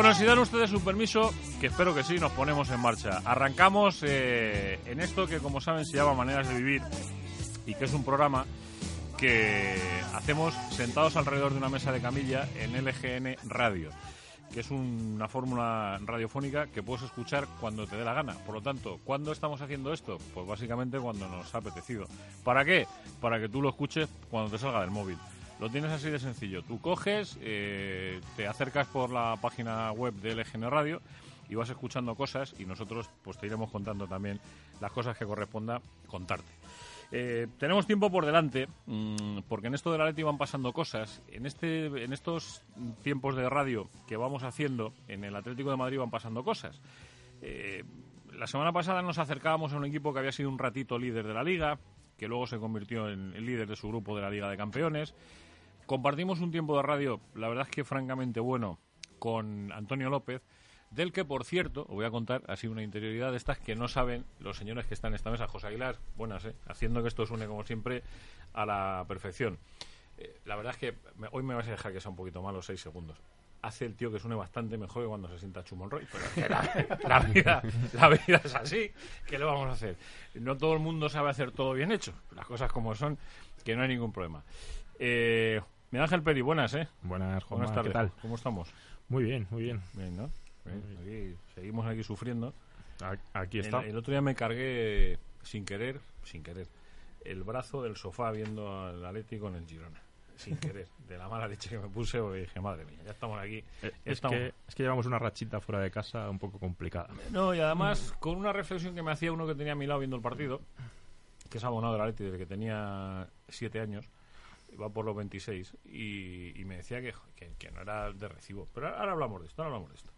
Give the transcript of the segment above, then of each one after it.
Bueno, si dan ustedes su permiso, que espero que sí, nos ponemos en marcha. Arrancamos eh, en esto que, como saben, se llama Maneras de Vivir y que es un programa que hacemos sentados alrededor de una mesa de camilla en LGN Radio, que es una fórmula radiofónica que puedes escuchar cuando te dé la gana. Por lo tanto, ¿cuándo estamos haciendo esto? Pues básicamente cuando nos ha apetecido. ¿Para qué? Para que tú lo escuches cuando te salga del móvil. Lo tienes así de sencillo. Tú coges, eh, te acercas por la página web de LGN Radio y vas escuchando cosas y nosotros pues te iremos contando también las cosas que corresponda contarte. Eh, tenemos tiempo por delante, mmm, porque en esto de la Leti van pasando cosas. En, este, en estos tiempos de radio que vamos haciendo, en el Atlético de Madrid van pasando cosas. Eh, la semana pasada nos acercábamos a un equipo que había sido un ratito líder de la liga, que luego se convirtió en el líder de su grupo de la Liga de Campeones. Compartimos un tiempo de radio, la verdad es que francamente bueno, con Antonio López, del que, por cierto, os voy a contar así una interioridad de estas que no saben los señores que están en esta mesa. José Aguilar, buenas, ¿eh? haciendo que esto suene, como siempre, a la perfección. Eh, la verdad es que me, hoy me vais a dejar que sea un poquito malo, seis segundos. Hace el tío que suene bastante mejor que cuando se sienta Chumonroy, pero es que la, la, vida, la vida es así, ¿qué le vamos a hacer? No todo el mundo sabe hacer todo bien hecho, las cosas como son, que no hay ningún problema. Eh, Miguel Ángel Peri, buenas, ¿eh? Buenas, Juanma, buenas tardes. ¿qué tal? ¿Cómo estamos? Muy bien, muy bien. Bien, ¿no? Bien, aquí, seguimos aquí sufriendo. Aquí está. El, el, otro día me cargué, sin querer, sin querer, el brazo del sofá viendo al Atlético en el Girona. Sin querer, de la mala leche que me puse, dije, madre mía, ya estamos aquí. Eh, es, estamos... Que, es que llevamos una rachita fuera de casa un poco complicada. No, y además con una reflexión que me hacía uno que tenía a mi lado viendo el partido, que es abonado del Atlético desde que tenía siete años, iba por los 26 y, y me decía que, que, que, no era de recibo. Pero ahora hablamos de esto, ahora hablamos de esto.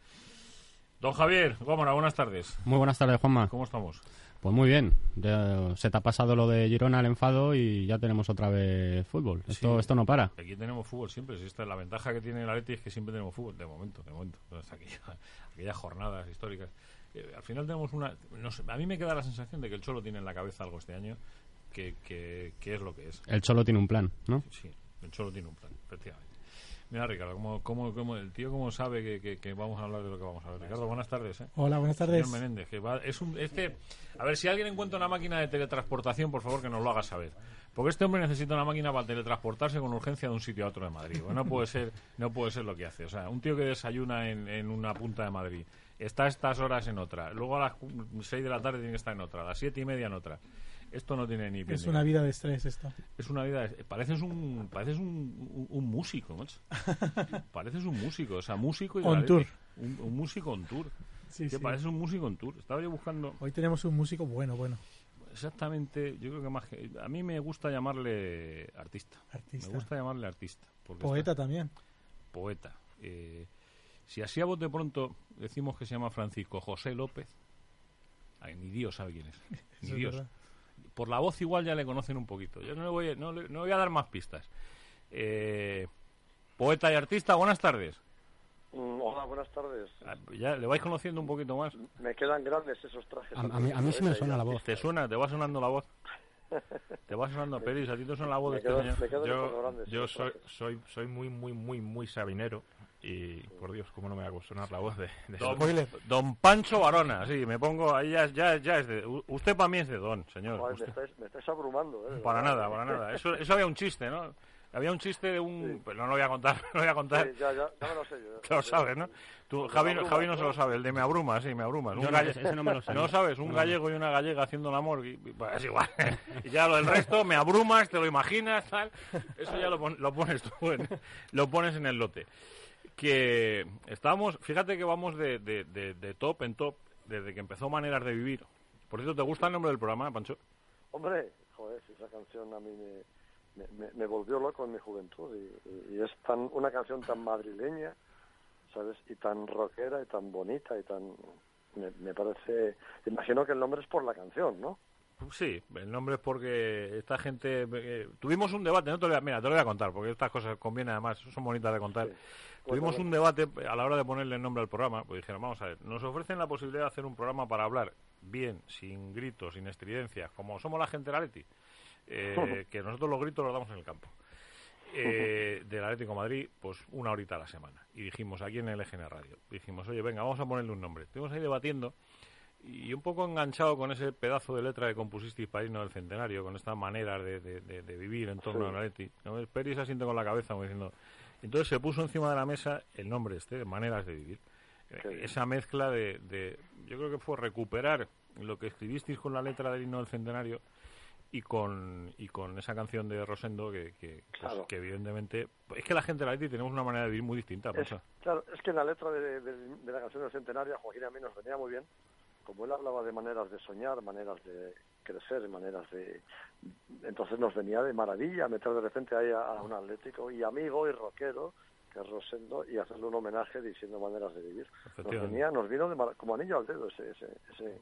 Don Javier, Gómora, buenas tardes. Muy buenas tardes, Juanma. ¿Cómo estamos? Pues muy bien. Ya se te ha pasado lo de Girona, el enfado, y ya tenemos otra vez fútbol. Esto, Sí. esto no para. Aquí tenemos fútbol siempre. Si esta, la ventaja que tiene el Atleti es que siempre tenemos fútbol, de momento, de momento. Entonces, aquella- aquellas jornadas históricas. Eh, al final tenemos una... no sé, a mí me queda la sensación de que el Cholo tiene en la cabeza algo este año que, que, que es lo que es. El Cholo tiene un plan, ¿no? Sí, el Cholo tiene un plan, efectivamente. Mira, Ricardo, ¿cómo, cómo, cómo- el tío cómo sabe que, que- que vamos a hablar de lo que vamos a ver? Ricardo, buenas tardes. ¿eh? Hola, buenas tardes. Señor Menéndez, que va- es un, este, a ver, si alguien encuentra una máquina de teletransportación, por favor que nos lo haga saber. Porque este hombre necesita una máquina para teletransportarse con urgencia de un sitio a otro de Madrid. Bueno, no puede ser, no puede ser lo que hace. O sea, un tío que desayuna en, en una punta de Madrid, está a estas horas en otra, luego a las 6 de la tarde tiene que estar en otra, a las siete y media en otra. Esto no tiene ni pie Es una vida de estrés esto. Es una vida. de- Pareces un. Pareces un, un, un músico, macho. Pareces un músico. O sea, músico y. On la- tour. Un, un músico on tour. Sí, que sí. pareces un músico on tour. Estaba yo buscando Hoy tenemos un músico bueno, bueno. exactamente. Yo creo que más. que- A mí me gusta llamarle artista. Artista. Me gusta llamarle artista. porque Poeta está- también. poeta. Eh, si así a bote pronto decimos que se llama Francisco José López, ay, ni Dios sabe quién es. Ni es Dios. Por la voz igual ya le conocen un poquito. Yo no le voy, no le- no voy a dar más pistas. Eh, poeta y artista, buenas tardes. Mm, Hola, buenas tardes. Ah, Ya le vais conociendo un poquito más. Me quedan grandes esos trajes. A, a mí, a mí sí me suena la voz. ¿Te suena? ¿Te va sonando la voz? ¿Te va sonando, Peris? ¿A ti te suena la voz de este quedo, señor? me quedo con los Yo, grandes. yo soy, soy, soy muy, muy, muy, muy sabinero y, por Dios, ¿cómo no me va a sonar la voz de, de Don, don Pancho Varona, sí, me pongo ahí ya, ya, ya es de... Usted para mí es de don, señor. Joder, me, estáis, me estáis abrumando. ¿eh? Para verdad. nada, para nada. Eso, eso había un chiste, ¿no? Había un chiste de un... Sí. Pero no lo voy a contar, no lo voy a contar. Sí, ya, ya, ya me lo sé yo. Tú lo sabes, ¿no? Tú, Javi, abruma, Javi no se lo sabe, el de me abruma, sí, me abruma. Un no, galle- ese- no me lo sé. No sabes, un No. gallego y una gallega haciendo el amor, y, y, pues, es igual. y ya lo del resto, me abrumas, te lo imaginas, tal. Eso ya lo, pon- lo pones tú, en, lo pones en el lote. Que estamos, fíjate que vamos de, de, de, de top en top desde que empezó Maneras de Vivir. Por cierto, ¿te gusta el nombre del programa, Pancho? Hombre, joder, esa canción a mí me, me, volvió loco en mi juventud. Y es tan una canción tan madrileña, ¿sabes? Y tan rockera y tan bonita y tan... Me, me parece... Imagino que el nombre es por la canción, ¿no? Sí, el nombre es porque esta gente... eh, tuvimos un debate, no te lo voy a, mira, te lo voy a contar, porque estas cosas conviene además, son bonitas de contar. Sí. Tuvimos un debate a la hora de ponerle el nombre al programa, pues dijeron, vamos a ver, nos ofrecen la posibilidad de hacer un programa para hablar bien, sin gritos, sin estridencias, como somos la gente de la Leti, eh, que nosotros los gritos los damos en el campo. eh, del Atlético de Madrid, pues una horita a la semana. Y dijimos aquí en el EGN Radio, dijimos, oye, venga, vamos a ponerle un nombre. Estuvimos ahí debatiendo y un poco enganchado con ese pedazo de letra que compusisteis para irnos del centenario, con estas maneras de, de- de- de vivir en torno Sí. al Atleti. ¿no? Peri se asiente con la cabeza como diciendo... Entonces se puso encima de la mesa el nombre este, de Maneras de Vivir. Qué Eh. Esa mezcla de, de- Yo creo que fue recuperar lo que escribisteis con la letra del himno del centenario y con y con esa canción de Rosendo que, que, pues, que evidentemente... Es que la gente de la Atleti tenemos una manera de vivir muy distinta, Es, claro, es que en la letra de, de- de la canción del centenario, a Joaquín a mí nos venía muy bien, como él hablaba de maneras de soñar, maneras de crecer, maneras de... Entonces nos venía de maravilla meter de repente ahí a, a un atlético y amigo y rockero, que es Rosendo, y hacerle un homenaje diciendo maneras de vivir. Nos venía, nos vino de como anillo al dedo ese, ese, ese-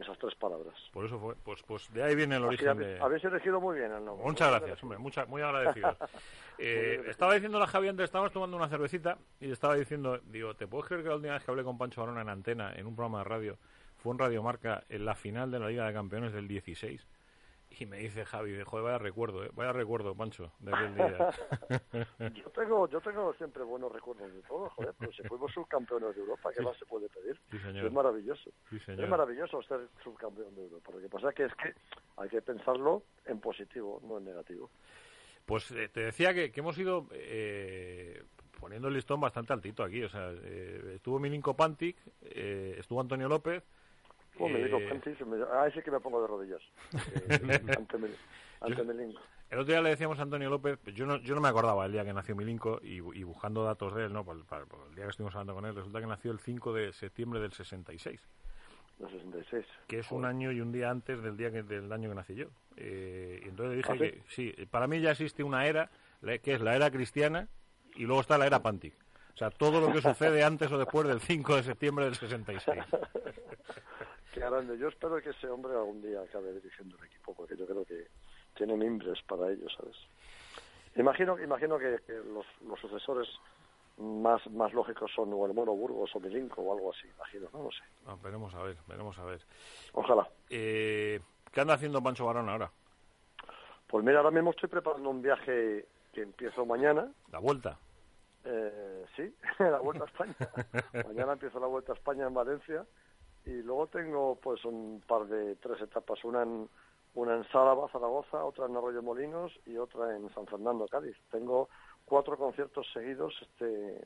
esas tres palabras. Por eso fue. Pues, pues de ahí viene el origen habéis, de... habéis elegido muy bien el nombre. Muchas gracias, hombre, mucha, muy agradecido. Eh, estaba diciendo la Javi antes, estábamos tomando una cervecita y le estaba diciendo, digo, ¿te puedes creer que la última vez que hablé con Pancho Barona en antena, en un programa de radio, fue en Radio Marca en la final de la Liga de Campeones del 16? Y me dice Javi, de, joder, vaya recuerdo, eh, vaya recuerdo, Pancho, de aquel día. Yo tengo, yo tengo siempre buenos recuerdos de todo, joder, pero si fuimos subcampeones de Europa, ¿qué Sí. más se puede pedir? Sí, Es señor. maravilloso. Sí, Es maravilloso ser subcampeón de Europa. Lo que pasa que es que hay que pensarlo en positivo, no en negativo. Pues eh, te decía que, que hemos ido eh, poniendo el listón bastante altito aquí. O sea, eh, estuvo Milinko Pantic, eh, estuvo Antonio López. Pues me digo, eh, me- ahí sí que me pongo de rodillas. eh, ante Mel- ante. El otro día le decíamos a Antonio López, pues yo no, yo no me acordaba el día que nació Milinko y, y buscando datos de él, ¿no? Por, para- por el día que estuvimos hablando con él, resulta que nació el 5 de septiembre del 66, De 66. que es un año y un día antes del día que, del año que nací yo. Eh, y entonces le dije ¿Ah, sí? que sí, para mí ya existe una era, que es la era cristiana y luego está la era Pantic. O sea, todo lo que sucede antes o después del 5 de septiembre del 66. Qué grande. Yo espero que ese hombre algún día acabe dirigiendo el equipo, porque yo creo que tiene mimbres para ello, ¿sabes? Imagino, imagino que, que los, los sucesores más, más lógicos son o el Mono Burgos o Milinko o algo así, imagino, no lo sé. Ah, veremos a ver, veremos a ver. Ojalá. Eh, ¿Qué anda haciendo Pancho Barón ahora? Pues mira, ahora mismo estoy preparando un viaje que empiezo mañana. La vuelta. Eh, sí, la Vuelta a España. mañana empiezo la Vuelta a España en Valencia y luego tengo pues un par de tres etapas, una en una en Sálava, Zaragoza, otra en Arroyo Molinos y otra en San Fernando, Cádiz. Tengo cuatro conciertos seguidos este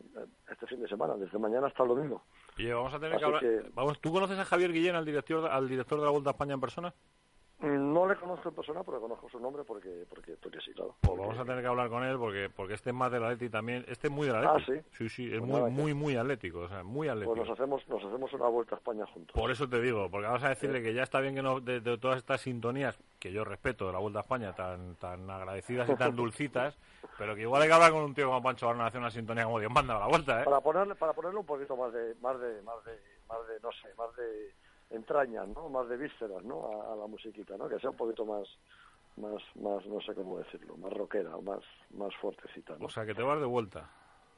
este fin de semana, desde mañana hasta el domingo. Oye, vamos a tener que hablar. que- Vamos, ¿Tú conoces a Javier Guillén, al director, al director de la Vuelta a España en persona? No le conozco en persona, pero conozco su nombre porque porque porque sí, claro. Pues vamos a tener que hablar con él porque porque este es más del Atleti también. Este es muy del Ah, Atleti. ¿sí? Sí, sí, es Pues muy, nada, muy, muy atlético. O sea, muy atlético. Pues nos hacemos nos hacemos una Vuelta a España juntos. Por eso te digo, porque vamos a decirle que ya está bien que no, de, de todas estas sintonías que yo respeto de la Vuelta a España, tan, tan agradecidas y tan dulcitas, pero que igual hay que hablar con un tío como Pancho Barón a hacer una sintonía como Dios manda a la Vuelta, ¿eh? para ponerle para ponerle un poquito más de más de más de más de no sé más de entrañas no más de vísceras no a, a la musiquita no que sea un poquito más más más no sé cómo decirlo más rockera o más más fuertecita ¿no? O sea, que te vas de vuelta.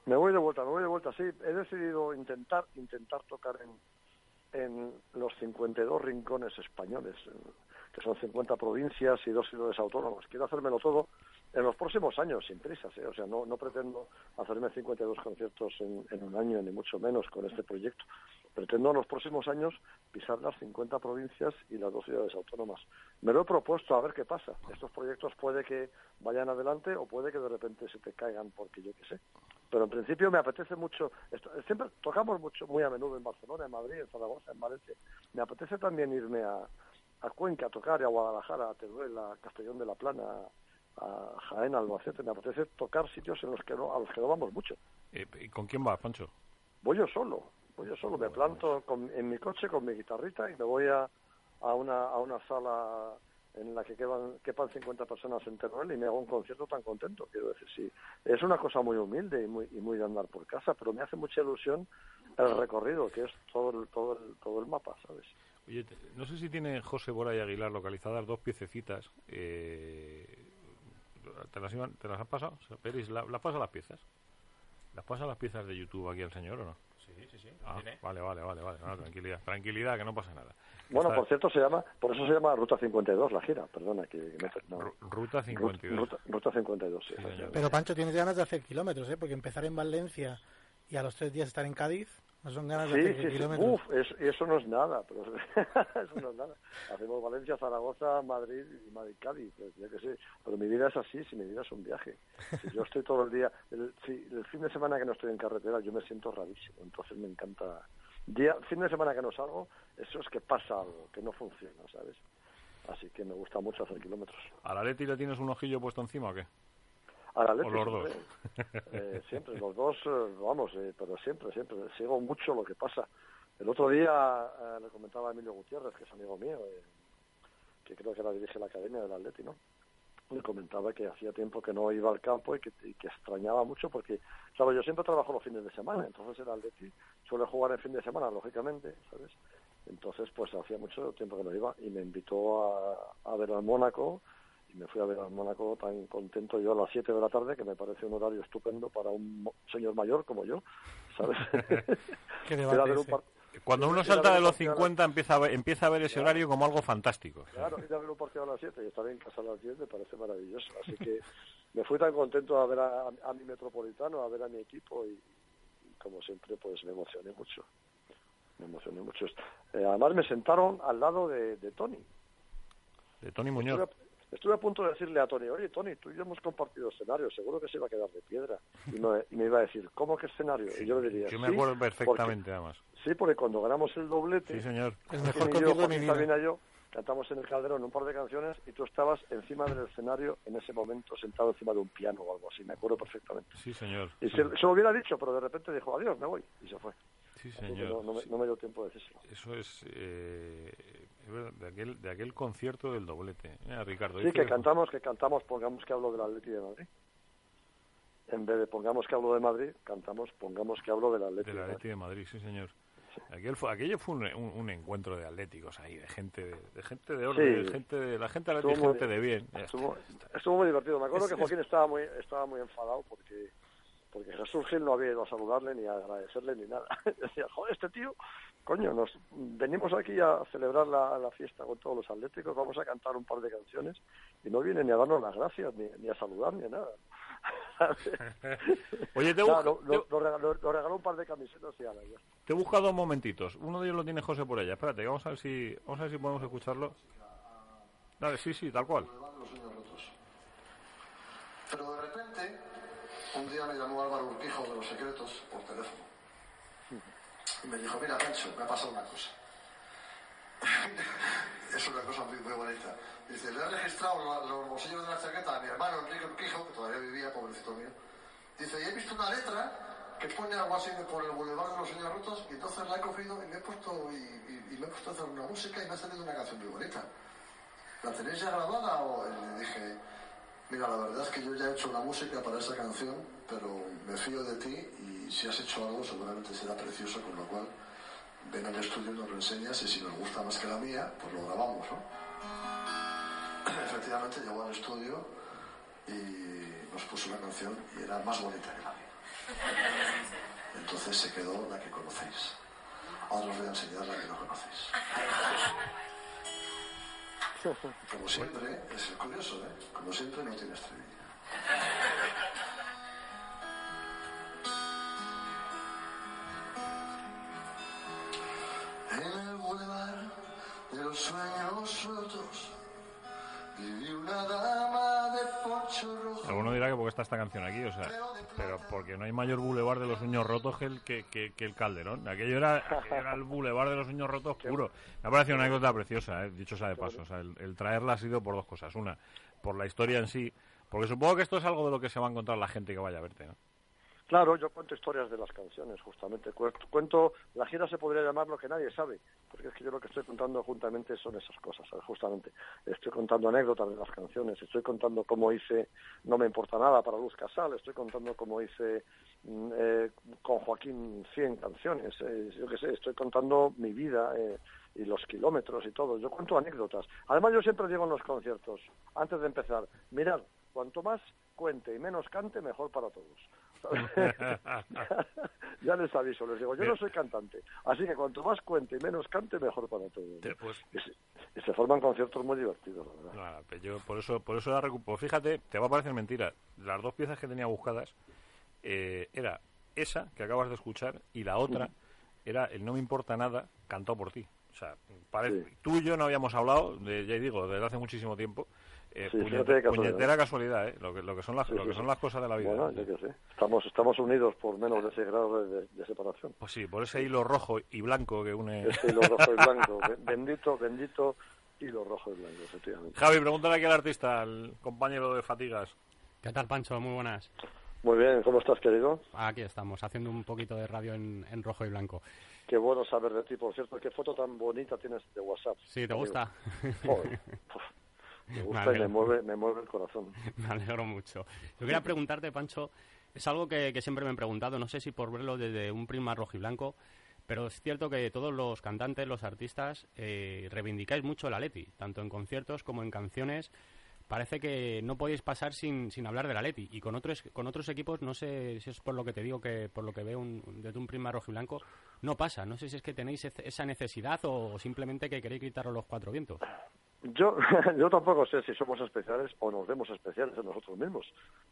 me voy de vuelta me voy de vuelta sí he decidido intentar intentar tocar en en los 52 rincones españoles que son 50 provincias y dos ciudades autónomas quiero hacérmelo todo en los próximos años, sin prisas, ¿eh? o sea, no, no pretendo hacerme 52 conciertos en, en un año, ni mucho menos con este proyecto. Pretendo en los próximos años pisar las 50 provincias y las dos ciudades autónomas. Me lo he propuesto a ver qué pasa. Estos proyectos puede que vayan adelante o puede que de repente se te caigan porque yo qué sé. Pero en principio me apetece mucho, esto- siempre tocamos mucho, muy a menudo en Barcelona, en Madrid, en Zaragoza, en Valencia. Me apetece también irme a, a Cuenca a tocar, y a Guadalajara, a Teruel, a Castellón de la Plana, a Jaén, a Albacete. Me apetece tocar sitios en los que no, a los que no vamos mucho. Eh, ¿Y con quién vas, Pancho? Voy yo solo, voy yo solo. Me planto con- en mi coche con mi guitarrita y me voy a, a, una, a una sala en la que quepan, quepan 50 personas en Teruel y me hago un concierto tan contento. Quiero decir, sí, es una cosa muy humilde y muy, y muy de andar por casa, pero me hace mucha ilusión el recorrido, que es todo el, todo el, todo el mapa, ¿sabes? Oye, te- no sé si tiene José Bora y Aguilar localizadas dos piececitas. Eh, ¿te, las iban- ¿Te las has pasado? O sea, Peris, ¿la- ¿las pasa las piezas? ¿Las pasa las piezas de YouTube aquí al señor o no? Sí, sí, sí. Ah, vale, vale, vale, vale. No, tranquilidad, tranquilidad, que no pasa nada. Bueno, Está- por cierto, se llama, por eso se llama Ruta 52 la gira, perdona que me no. Ru- Ruta 52. Ruta, Ruta 52, sí. Sí, señor. Pero Pancho, tienes ganas de hacer kilómetros, ¿eh? Porque empezar en Valencia y a los tres días estar en Cádiz, no son ganas de Sí, hacer sí, sí. kilómetros. Uf, es- eso no es nada, pero eso no es nada. Hacemos Valencia, Zaragoza, Madrid y Madrid-Cádiz, pues, ya que sé. Pero mi vida es así, si mi vida es un viaje. Si yo estoy todo el día, el, si, el fin de semana que no estoy en carretera, yo me siento rarísimo. Entonces me encanta. Día, fin de semana que no salgo, eso es que pasa algo, que no funciona, ¿sabes? Así que me gusta mucho hacer kilómetros. ¿A la Leti le tienes un ojillo puesto encima o qué? A la O los dos. siempre. Eh, siempre, los dos, eh, vamos, eh, pero siempre, siempre. Sigo mucho lo que pasa. El otro día eh, le comentaba a Emilio Gutiérrez, que es amigo mío, eh, que creo que ahora dirige la academia del Atleti, ¿no? Le comentaba que hacía tiempo que no iba al campo y que, y que extrañaba mucho porque, claro, yo siempre trabajo los fines de semana, entonces el Atleti suele jugar en fin de semana, lógicamente, ¿sabes? Entonces, pues hacía mucho tiempo que no iba y me invitó a, a ver al Mónaco y me fui a ver al Mónaco tan contento yo a las 7 de la tarde que me parece un horario estupendo para un mo- señor mayor como yo, ¿sabes? Qué un par- Cuando uno salta de los partido a la- 50 empieza a ver, empieza a ver ese horario como algo fantástico. Claro, ir a ver un partido a las 7 y estar en casa a las 10 me parece maravilloso. Así que me fui tan contento a ver a, a mi metropolitano, a ver a mi equipo y, y como siempre pues me emocioné mucho. Me emocioné mucho. Eh, además me sentaron al lado de, de Tony. De Tony Muñoz. Estuve, estuve a punto de decirle a Tony, oye Tony, tú y yo hemos compartido escenario, seguro que se iba a quedar de piedra. Y me, y me iba a decir, ¿cómo que escenario? Y yo le diría, Yo me "Sí, acuerdo perfectamente, además. porque- sí, porque cuando ganamos el doblete, Sí, señor. Joaquín mejor y yo, Joaquín yo, cantamos en el Calderón un par de canciones y tú estabas encima del escenario en ese momento sentado encima de un piano o algo así, me acuerdo perfectamente. Sí, señor. Y se, se lo hubiera dicho, pero de repente dijo, adiós, me voy, y se fue. Sí, que señor. no, no me, Sí. no me dio tiempo de decírselo. Eso es, eh, es de aquel, de aquel concierto del doblete. Mira, Ricardo. Sí, que cantamos, que cantamos, pongamos que hablo del Atleti de Madrid. En vez de pongamos que hablo de Madrid, cantamos, pongamos que hablo del Atleti Del de Madrid. Atleti de Madrid, sí, señor. Aquel fue, aquello fue un, un- un encuentro de atléticos ahí, de gente de, de gente de orden, Sí. de gente de, la gente muy- gente de bien. Estuvo, estuvo muy divertido. Me acuerdo Es- que Joaquín estaba muy estaba muy enfadado porque porque Jesús Gil no había ido a saludarle ni a agradecerle ni nada. Decía, joder, este tío, coño, nos venimos aquí a celebrar la, la fiesta con todos los atléticos, vamos a cantar un par de canciones y no viene ni a darnos las gracias, ni, ni a saludar, ni a nada. Oye, te, busco- no- no- nos, regaló, un par de camisetas y ala, ya. te he buscado dos momentitos. Uno de ellos lo tiene José por ella. Espérate, vamos a ver si, vamos a ver si podemos escucharlo. Dale, sí, sí, tal cual. Pero de repente, un día me llamó Álvaro Urquijo de los secretos por teléfono. Y me dijo, mira, Pancho, me ha pasado una cosa. es una cosa muy, bonita. Dice, le he registrado los bolsillos de la chaqueta a mi hermano Enrique Urquijo, que todavía vivía, pobrecito mío. Dice, y he visto una letra que pone algo así por el boulevard de los sueños rotos, y entonces la he cogido y me he puesto, y, me he puesto a hacer una música y me ha salido una canción muy bonita. ¿La tenéis ya grabada? O y le dije, mira, la verdad es que yo ya he hecho una música para esa canción, pero me fío de ti y si has hecho algo seguramente será precioso, con lo cual ven al estudio y nos lo enseñas y si nos gusta más que la mía, pues lo grabamos, ¿no? Efectivamente llegó al estudio y nos puso una canción y era más bonita que la mía. Entonces se quedó la que conocéis. Ahora os voy a enseñar la que no conocéis. Como siempre, es curioso, ¿eh? Como siempre no tiene estribillo. Rotos viví una dama de poncho rojo. Alguno dirá que porque está esta canción aquí, o sea, pero porque no hay mayor bulevar de los sueños rotos que el, que, que- que el Calderón. Aquello era, aquello era el bulevar de los sueños rotos puro. Me ha parecido una anécdota preciosa, eh, dicho sea de paso. O sea, el, el traerla ha sido por dos cosas. Una, por la historia en sí, porque supongo que esto es algo de lo que se va a encontrar la gente que vaya a verte, ¿no? Claro, yo cuento historias de las canciones, justamente. Cu- Cuento, la gira se podría llamar lo que nadie sabe, porque es que yo lo que estoy contando juntamente son esas cosas, justamente. Estoy contando anécdotas de las canciones, estoy contando cómo hice No me importa nada para Luz Casal, estoy contando cómo hice mm, eh, con Joaquín 100 canciones, eh, yo qué sé, estoy contando mi vida eh, y los kilómetros y todo. Yo cuento anécdotas. Además, yo siempre digo en los conciertos, antes de empezar, mirad, cuanto más cuente y menos cante, mejor para todos. ya les aviso, les digo, yo no soy cantante, así que cuanto más cuente y menos cante, mejor para todos. Te- pues, Y se, y se forman conciertos muy divertidos, la verdad. Yo por eso, por eso la recu- pues fíjate, te va a parecer mentira. Las dos piezas que tenía buscadas eh, era esa que acabas de escuchar y la otra era el No me importa nada cantado por ti. O sea, parece, Sí. tú y yo no habíamos hablado, de, ya digo, desde hace muchísimo tiempo. Eh, Sí, qué casualidad. puñetera casualidad, ¿eh? Lo que, lo que son las, Sí, lo sí, que son las cosas de la vida. Bueno, ¿eh? yo qué sé. Estamos, estamos unidos por menos de ese grado de, de- de separación. Pues sí, por ese hilo rojo y blanco que une. Ese hilo rojo y blanco. Be- Bendito, bendito hilo rojo y blanco, efectivamente. Javi, pregúntale aquí al artista, al compañero de Fatigas. ¿Qué tal, Pancho? Muy buenas. Muy bien, ¿cómo estás, querido? Aquí estamos, haciendo un poquito de radio en, en rojo y blanco. Qué bueno saber de ti, por cierto. Qué foto tan bonita tienes de WhatsApp. Sí, ¿te amigo. gusta? Joder, me gusta y me mueve, me mueve el corazón. Me alegro mucho. Yo quería preguntarte, Pancho, es algo que, que siempre me he preguntado, no sé si por verlo desde un prisma rojo y blanco, pero es cierto que todos los cantantes, los artistas, eh, reivindicáis mucho el Atleti, tanto en conciertos como en canciones. Parece que no podéis pasar sin, sin hablar del Atleti. Y con otros, con otros equipos, no sé si es por lo que te digo, que por lo que veo un- desde un prisma rojo y blanco, no pasa. No sé si es que tenéis esa necesidad o simplemente que queréis gritaros los cuatro vientos. Yo, yo tampoco sé si somos especiales o nos vemos especiales en nosotros mismos,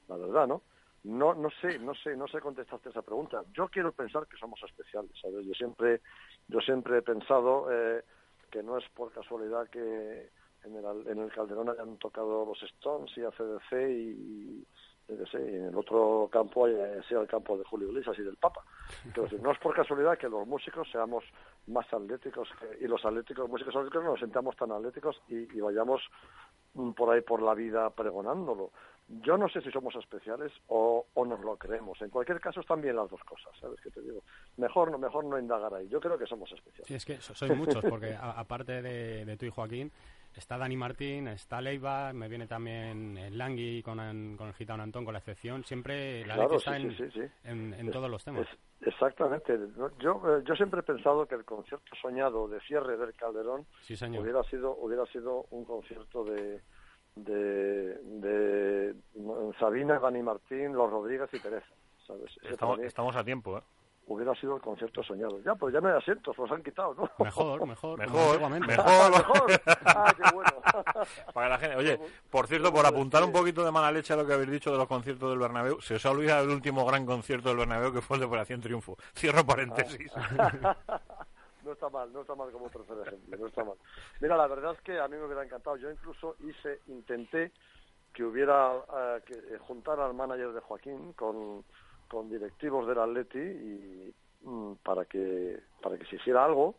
la verdad, ¿no? No, no sé, no sé, no sé contestarte esa pregunta. Yo quiero pensar que somos especiales, ¿sabes? Yo siempre, yo siempre he pensado eh, que no es por casualidad que en el, en el Calderón hayan tocado los Stones y ACDC y, yo qué sé, y en el otro campo haya sea el campo de Julio Iglesias y del Papa. Decir, no es por casualidad que los músicos seamos más atléticos que- y los atléticos, músicos atléticos nos sentamos tan atléticos y, vayamos mm, por ahí por la vida pregonándolo. Yo no sé si somos especiales o, o nos lo creemos. En cualquier caso están bien las dos cosas, ¿sabes qué te digo? Mejor no, mejor no indagar ahí. Yo creo que somos especiales. Sí, es que so- sois muchos, porque aparte de, de tú y Joaquín, está Dani Martín, está Leiva, me viene también el Langui con, con el gitano Antón, con la excepción. Siempre la Claro, sí, está en, sí, sí, sí. en- en Es- todos los temas. es- exactamente. Yo, eh, yo siempre he pensado que el concierto soñado de cierre del Calderón Sí, señor. hubiera sido hubiera sido un concierto de de, de Sabina, Dani Martín, Los Rodríguez y Teresa. Estamos, estamos a tiempo, ¿eh? Hubiera sido el concierto soñado. Ya, pues ya no hay asientos, los han quitado, ¿no? Mejor, mejor. Mejor, mejor. Ah, mejor. Ah, qué bueno. Para que la gente, oye, por cierto, por apuntar un poquito de mala leche a lo que habéis dicho de los conciertos del Bernabéu, se os ha olvidado el último gran concierto del Bernabéu que fue el de Operación Triunfo. Cierro paréntesis. No está mal, no está mal como tercer ejemplo, no está mal. Mira, la verdad es que a mí me hubiera encantado. Yo incluso hice, intenté que hubiera eh, que eh, juntar al manager de Joaquín con, con directivos del Atleti y mm, para que para que se hiciera algo,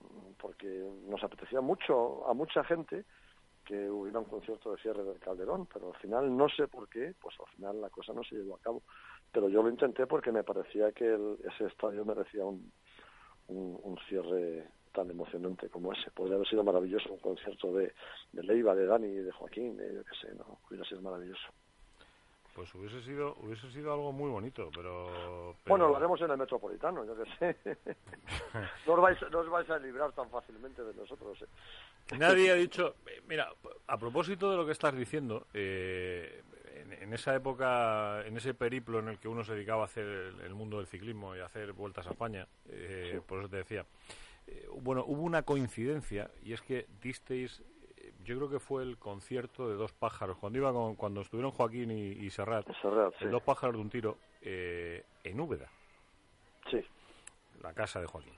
mm, porque nos apetecía mucho a mucha gente que hubiera un concierto de cierre del Calderón, pero al final no sé por qué, pues al final la cosa no se llevó a cabo. Pero yo lo intenté porque me parecía que el- ese estadio merecía un, un, cierre tan emocionante como ese. Podría haber sido maravilloso un concierto de, de Leiva, de Dani, de Joaquín, de, yo qué sé, no, hubiera sido maravilloso. Pues hubiese sido, hubiese sido algo muy bonito, pero... pero- Bueno, lo haremos en el Metropolitano, yo qué sé. no, os vais, no os vais a librar tan fácilmente de nosotros. ¿eh? Nadie ha dicho, mira, a propósito de lo que estás diciendo, eh, en, en esa época, en ese periplo en el que uno se dedicaba a hacer el, el mundo del ciclismo y a hacer vueltas a España, eh, por eso te decía, eh, bueno, hubo una coincidencia y es que disteis, yo creo que fue el concierto de dos pájaros, cuando iba con, cuando estuvieron Joaquín y, y Serrat, Serrat, sí. el dos pájaros de un tiro, eh, en Úbeda, Sí. la casa de Joaquín.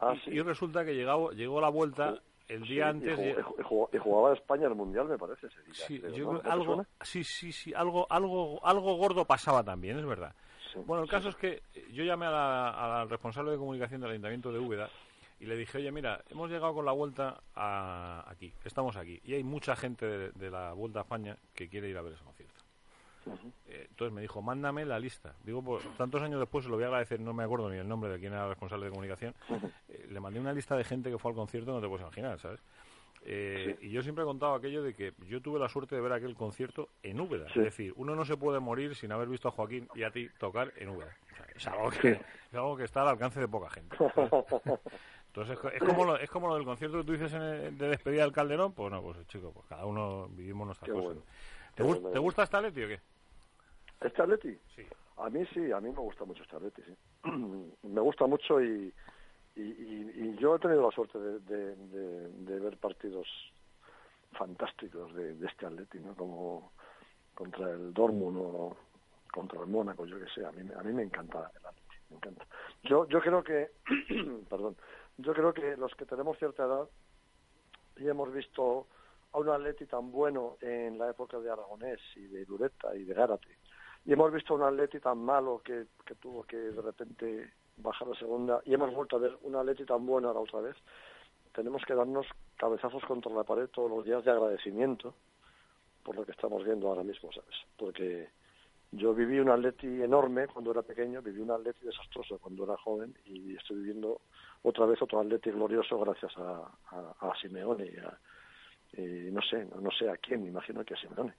Ah, y, sí. y resulta que llegado, llegó la vuelta el día antes... y jugó- y jugaba, España el Mundial, me parece, ese día. Sí, creo, yo ¿no? creo que ¿No te algo, sí, sí, sí, algo, algo, algo gordo pasaba también, es verdad. Bueno, el caso es que yo llamé a la- a la responsable de comunicación del Ayuntamiento de Úbeda y le dije, oye, mira, hemos llegado con la vuelta a aquí, estamos aquí, y hay mucha gente de, de la Vuelta a España que quiere ir a ver ese concierto. Eh, entonces me dijo, mándame la lista. Digo, por tantos años después, se lo voy a agradecer, no me acuerdo ni el nombre de quién era el responsable de comunicación. Eh, le mandé una lista de gente que fue al concierto, no te puedes imaginar, ¿sabes? Eh, Y yo siempre he contado aquello de que yo tuve la suerte de ver aquel concierto en Úbeda. Sí. Es decir, uno no se puede morir sin haber visto a Joaquín y a ti tocar en Úbeda. O sea, es, algo que, es algo que está al alcance de poca gente. Entonces, es co- es como lo, es como lo del concierto que tú dices en el- de despedida del Calderón. Pues no, pues chico, pues cada uno vivimos nuestras cosas. bueno. ¿Te, Qué gus- bueno. ¿Te gusta esta Leti o qué? ¿Este Atleti? Sí. A mí sí, a mí me gusta mucho este Atleti, sí. me gusta mucho y, y, y- y yo he tenido la suerte de, de- de- de ver partidos fantásticos de, este Atleti, ¿no? Como contra el Dortmund o contra el Mónaco, yo que sé. A mí, me- a mí me encanta el Atleti, me encanta. Yo, yo creo que, perdón, yo creo que los que tenemos cierta edad y hemos visto a un Atleti tan bueno en la época de Aragonés y de Dureta y de Gárate, y hemos visto a un Atleti tan malo que, que tuvo que de repente bajar a segunda, y hemos vuelto a ver un Atleti tan bueno ahora otra vez, tenemos que darnos cabezazos contra la pared todos los días de agradecimiento por lo que estamos viendo ahora mismo, ¿sabes? Porque yo viví un Atleti enorme cuando era pequeño, viví un Atleti desastroso cuando era joven y estoy viviendo otra vez otro Atleti glorioso gracias a, a, a Simeone y, a- y no sé, no, no sé a quién, me imagino que a Simeone.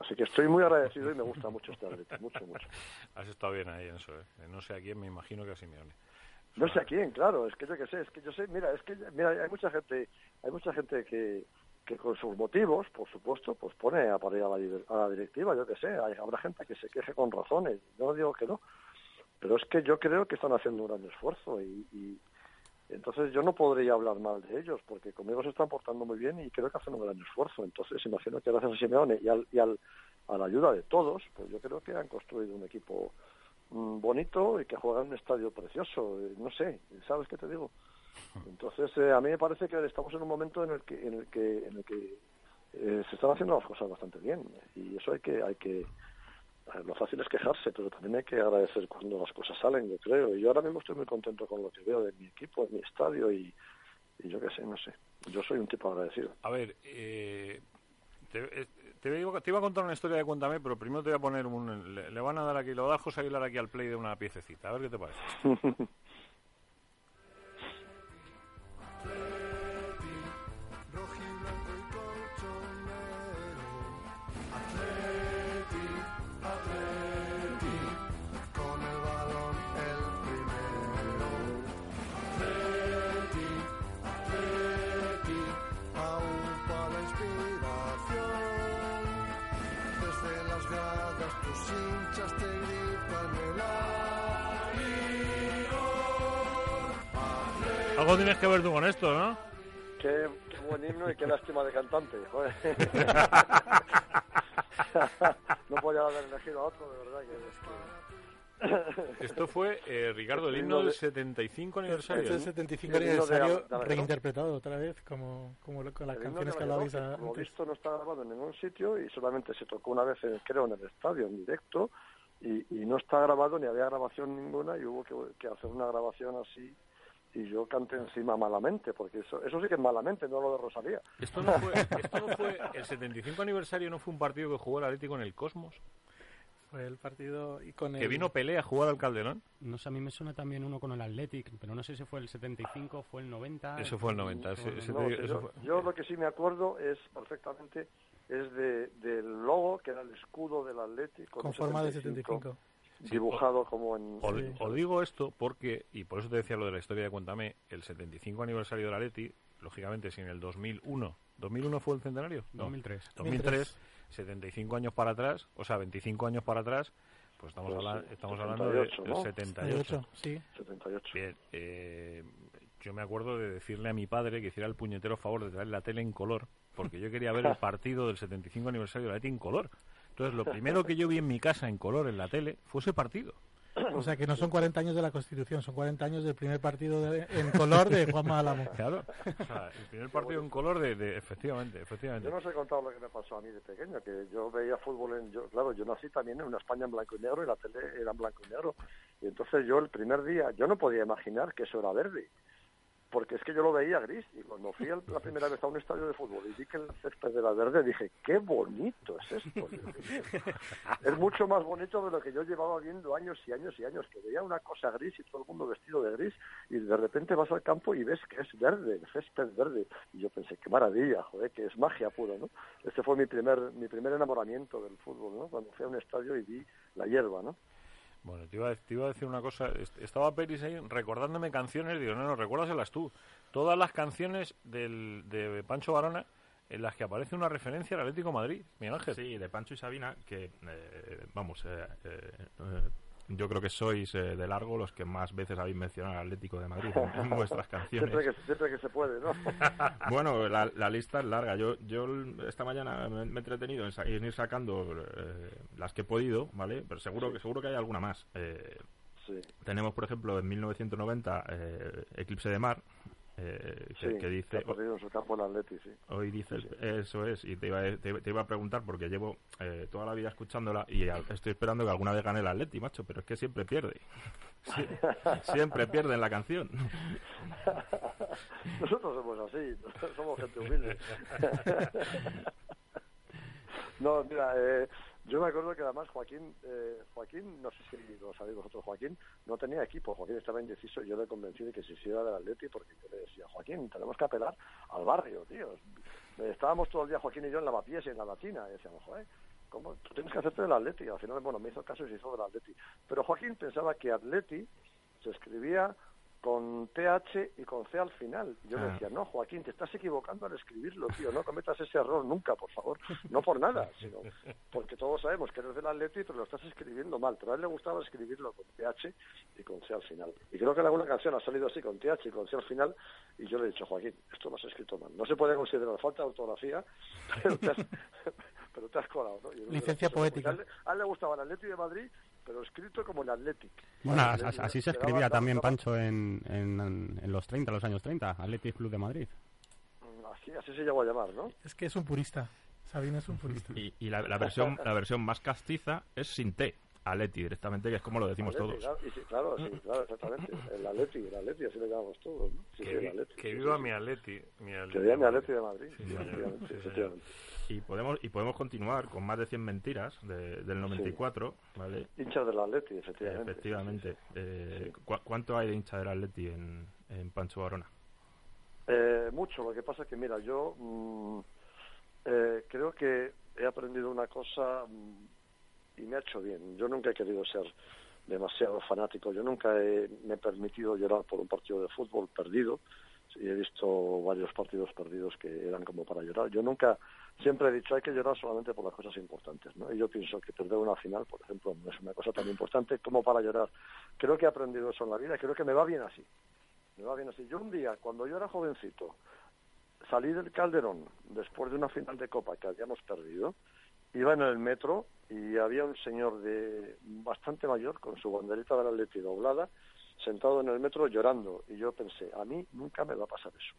Así que estoy muy agradecido y me gusta mucho este Atleti, mucho, mucho. Has estado bien ahí en eso, ¿eh? No sé a quién, me imagino que a Simeone. No sé a quién, claro, es que yo qué sé, es que yo sé, mira, es que mira, hay mucha gente, hay mucha gente que, que con sus motivos, por supuesto, pues pone a parir a la, directiva, yo qué sé, hay, habrá gente que se queje con razones, yo no digo que no, pero es que yo creo que están haciendo un gran esfuerzo y, y entonces yo no podría hablar mal de ellos porque conmigo se están portando muy bien y creo que hacen un gran esfuerzo, entonces imagino que gracias a Simeone y, al, y al, a la ayuda de todos, pues yo creo que han construido un equipo mm, bonito y que juega en un estadio precioso, eh, no sé, ¿sabes qué te digo? Entonces eh, a mí me parece que estamos en un momento en el que en el que en el que eh, se están haciendo las cosas bastante bien y eso hay que hay que lo fácil es quejarse, pero también hay que agradecer cuando las cosas salen, yo creo. Y yo ahora mismo estoy muy contento con lo que veo de mi equipo, de mi estadio y, y yo qué sé, no sé. Yo soy un tipo agradecido. A ver, eh, te, eh, te iba, te iba a contar una historia de Cuéntame, pero primero te voy a poner un... Le, le van a dar aquí, lo da José Aguilar aquí al play de una piececita. A ver qué te parece. tienes que ver tú con esto, ¿no? Qué, qué buen himno y qué lástima de cantante, joder. no podía haber elegido a otro, de verdad que es que... Esto fue, eh, Ricardo, el himno del 75 aniversario. Este ¿no? es el 75 El himno de aniversario de Ave- reinterpretado otra vez, como, como lo- con las canciones de que hablabais antes. visto no está grabado en ningún sitio y solamente se tocó una vez, en- creo, en el estadio, en directo, y, y no está grabado ni había grabación ninguna y hubo que, que hacer una grabación así y yo canté encima malamente, porque eso, eso sí que es malamente, no lo de Rosalía. Esto no, fue, esto no fue el 75 aniversario, no fue un partido que jugó el Atlético en el Cosmos, Fue el partido y con que el... vino Pelé a jugar al Calderón. No sé, a mí me suena también uno con el Athletic, pero no sé si fue el 75, fue el 90. Eso fue el 90, ese- ese No, te- que eso yo, fue- yo lo que sí me acuerdo es perfectamente es de, del logo, que era el escudo del Atlético. con forma de 75. Dibujado como en... Os, digo esto porque, y por eso te decía lo de la historia de Cuéntame, el 75 aniversario de la Leti, lógicamente, si en el 2001, ¿2001 fue el centenario? No, 2003. 2003, 75 años para atrás, o sea, 25 años para atrás, pues estamos, Pues habla- sí, estamos hablando de, 78, del ¿no? 78. 78, sí. 78. Bien, eh, yo me acuerdo de decirle a mi padre que hiciera el puñetero favor de traer la tele en color, porque yo quería ver el partido del 75 aniversario de la Leti en color. Entonces, lo primero que yo vi en mi casa en color en la tele fue ese partido. O sea que no son 40 años de la Constitución, son 40 años del primer partido de- en color de Juanma Álamo. Claro. O sea, el primer partido en color de, de- efectivamente, efectivamente. Yo no os he contado lo que me pasó a mí de pequeño, que yo veía fútbol en... Yo, claro, yo nací también en una España en blanco y negro y la tele era en blanco y negro. Y entonces yo el primer día, yo no podía imaginar que eso era verde, porque es que yo lo veía gris. Y cuando fui la primera vez a un estadio de fútbol y vi que el césped era verde, dije, qué bonito es esto. Es mucho más bonito de lo que yo llevaba viendo años y años y años, que veía una cosa gris y todo el mundo vestido de gris, y de repente vas al campo y ves que es verde, el césped verde. Y yo pensé, qué maravilla, joder, que es magia pura, ¿no? Este fue mi primer, mi primer enamoramiento del fútbol, ¿no? Cuando fui a un estadio y vi la hierba, ¿no? Bueno, te iba, a, te iba a decir una cosa. Est- Estaba Peris ahí recordándome canciones. Digo, no, no, recuérdaselas tú. Todas las canciones del, de Pancho Varona en las que aparece una referencia al Atlético Madrid. Miguel Ángel. Sí, de Pancho y Sabina, que, eh, vamos, eh, eh, eh, yo creo que sois eh, de largo los que más veces habéis mencionado al Atlético de Madrid en, en vuestras canciones. Siempre que, siempre que se puede, ¿no? Bueno, la, la lista es larga. Yo, yo esta mañana me, me he entretenido en, sa- en ir sacando eh, las que he podido, ¿vale? Pero seguro que seguro que hay alguna más. Eh, Sí, tenemos, por ejemplo, en 1990 eh, Eclipse de Mar, eh, que, sí, que dice ha perdido en su campo el Atleti, sí. hoy dices eso es y te iba, a- te, te iba a preguntar porque llevo eh, toda la vida escuchándola y estoy esperando que alguna vez gane el Atleti, macho, pero es que siempre pierde. Siempre pierde en la canción. Nosotros somos así, somos gente humilde. no, mira, eh, yo me acuerdo que además Joaquín, eh, Joaquín, no sé si lo sabéis vosotros, Joaquín, no tenía equipo, Joaquín estaba indeciso y yo le convencí de que se hiciera del Atleti porque yo le decía, Joaquín, tenemos que apelar al barrio, tío. Estábamos todo el día Joaquín y yo en Lavapiés y en la Latina y decíamos, joder, ¿cómo? Tú tienes que hacerte del Atleti. Y al final, bueno, me hizo caso y se hizo del Atleti. Pero Joaquín pensaba que Atleti se escribía con TH y con C al final. Yo le Ah. decía, no, Joaquín, te estás equivocando al escribirlo, tío, no cometas ese error nunca, por favor. No por nada, sino porque todos sabemos que eres del Atleti, pero lo estás escribiendo mal. Pero a él le gustaba escribirlo con TH y con C al final. Y creo que en alguna canción ha salido así, con TH y con C al final, y yo le he dicho, Joaquín, esto lo has escrito mal. No se puede considerar falta de ortografía, pero te has, pero te has colado, ¿no? Licencia poética. porque A él, a él le gustaba el Atleti de Madrid, pero escrito como el Athletic. Bueno, El as- Athletic, así se escribía también Pancho en, en, en los 30, los años 30, Athletic Club de Madrid. Así, así se llegó a llamar, ¿no? Es que es un purista. Sabino es un purista. Y, y la, la versión la versión más castiza es sin T, Aleti directamente, que es como lo decimos Atleti, todos. Claro, y sí, claro, sí, claro, exactamente. El Atleti, el Atleti, así le llamamos todos, ¿no? Sí, Que, sí, el vi- Atleti, que sí, viva sí, mi. Atleti. Mi Atleti Que viva mi de Atleti de Madrid, Sí, efectivamente, sí, efectivamente. Y podemos y podemos continuar con más de 100 mentiras de- del 94, ¿vale? Hinchas del Atleti, efectivamente. Efectivamente. Eh, ¿cu- ¿Cuánto hay de hincha del Atleti en, en Pancho Barona? Eh, mucho, lo que pasa es que, mira, yo mm, eh, creo que he aprendido una cosa mm, y me ha hecho bien. Yo nunca he querido ser demasiado fanático, yo nunca he, me he permitido llorar por un partido de fútbol perdido y he visto varios partidos perdidos que eran como para llorar. Yo nunca, siempre he dicho, hay que llorar solamente por las cosas importantes, ¿no? Y yo pienso que perder una final, por ejemplo, no es una cosa tan importante como para llorar. Creo que he aprendido eso en la vida y creo que me va bien así. Me va bien así. Yo un día, cuando yo era jovencito, salí del Calderón después de una final de Copa que habíamos perdido, iba en el metro y había un señor de bastante mayor con su banderita del Atleti doblada, sentado en el metro llorando. Y yo pensé, a mí nunca me va a pasar eso.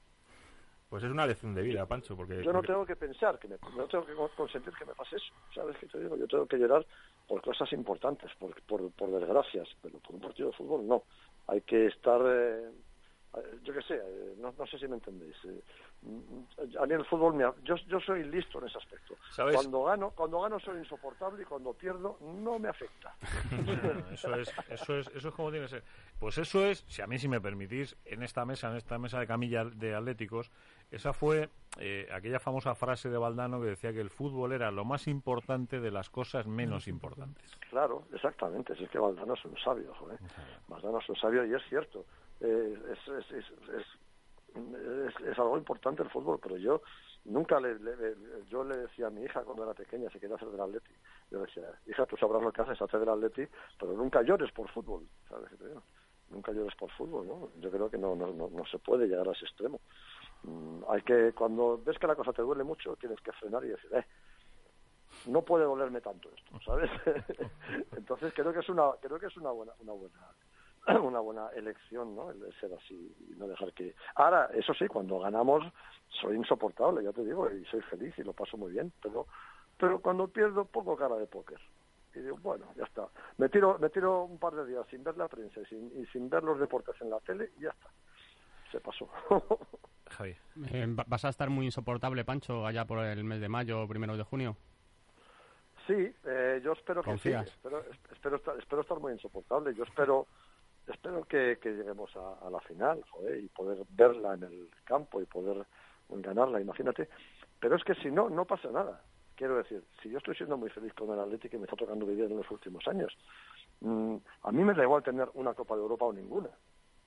Pues es una lección de vida, Pancho, porque... Yo no tengo que pensar, que me, no tengo que consentir que me pase eso. ¿Sabes qué te digo? Yo tengo que llorar por cosas importantes, por, por, por desgracias, pero por un partido de fútbol no. Hay que estar, eh, eh, yo qué sé, eh, no, no sé si me entendéis. eh, a mí el fútbol, me, yo, yo soy listo en ese aspecto. ¿Sabes? Cuando gano, cuando gano soy insoportable y cuando pierdo no me afecta. Eso es, eso es, eso es como tiene que ser. Pues eso es, si a mí si me permitís, en esta mesa, en esta mesa de camilla de atléticos, esa fue eh, aquella famosa frase de Valdano que decía que el fútbol era lo más importante de las cosas menos importantes. Claro, exactamente. Si es que Valdano es un sabio. Valdano es un sabio y es cierto. Eh, es, es, es, es, es- algo importante el fútbol, pero yo nunca le, yo le decía a mi hija cuando era pequeña, se quería hacer del Atleti. Yo decía, hija, tú sabrás lo que haces, hacer del Atleti, pero nunca llores por fútbol. ¿Sabes? Nunca llores por fútbol, ¿no? Yo creo que no, no, no, no se puede llegar a ese extremo. Mm, hay que, cuando ves que la cosa te duele mucho, tienes que frenar y decir, eh, no puede dolerme tanto esto, ¿sabes? Entonces creo que es una, creo que es una buena, una buena, una buena elección, ¿no? El de ser así y no dejar que. Ahora, eso sí, cuando ganamos soy insoportable, ya te digo, y soy feliz y lo paso muy bien, pero, pero cuando pierdo pongo cara de póker. Y digo, bueno, ya está. Me tiro, me tiro un par de días sin ver la prensa y sin, y sin ver los deportes en la tele y ya está. Se pasó. Javi. Eh, va- ¿Vas a estar muy insoportable, Pancho, allá por el mes de mayo, primero de junio? Sí, eh, yo espero que ¿Confías? sí. Espero, es- espero, estar, espero estar muy insoportable. Yo espero espero que, lleguemos a, la final y poder verla en el campo y poder ganarla, imagínate. Pero es que si no, no pasa nada. Quiero decir, si yo estoy siendo muy feliz con el Atlético y me está tocando vivir en los últimos años, mm, a mí me da igual tener una Copa de Europa o ninguna.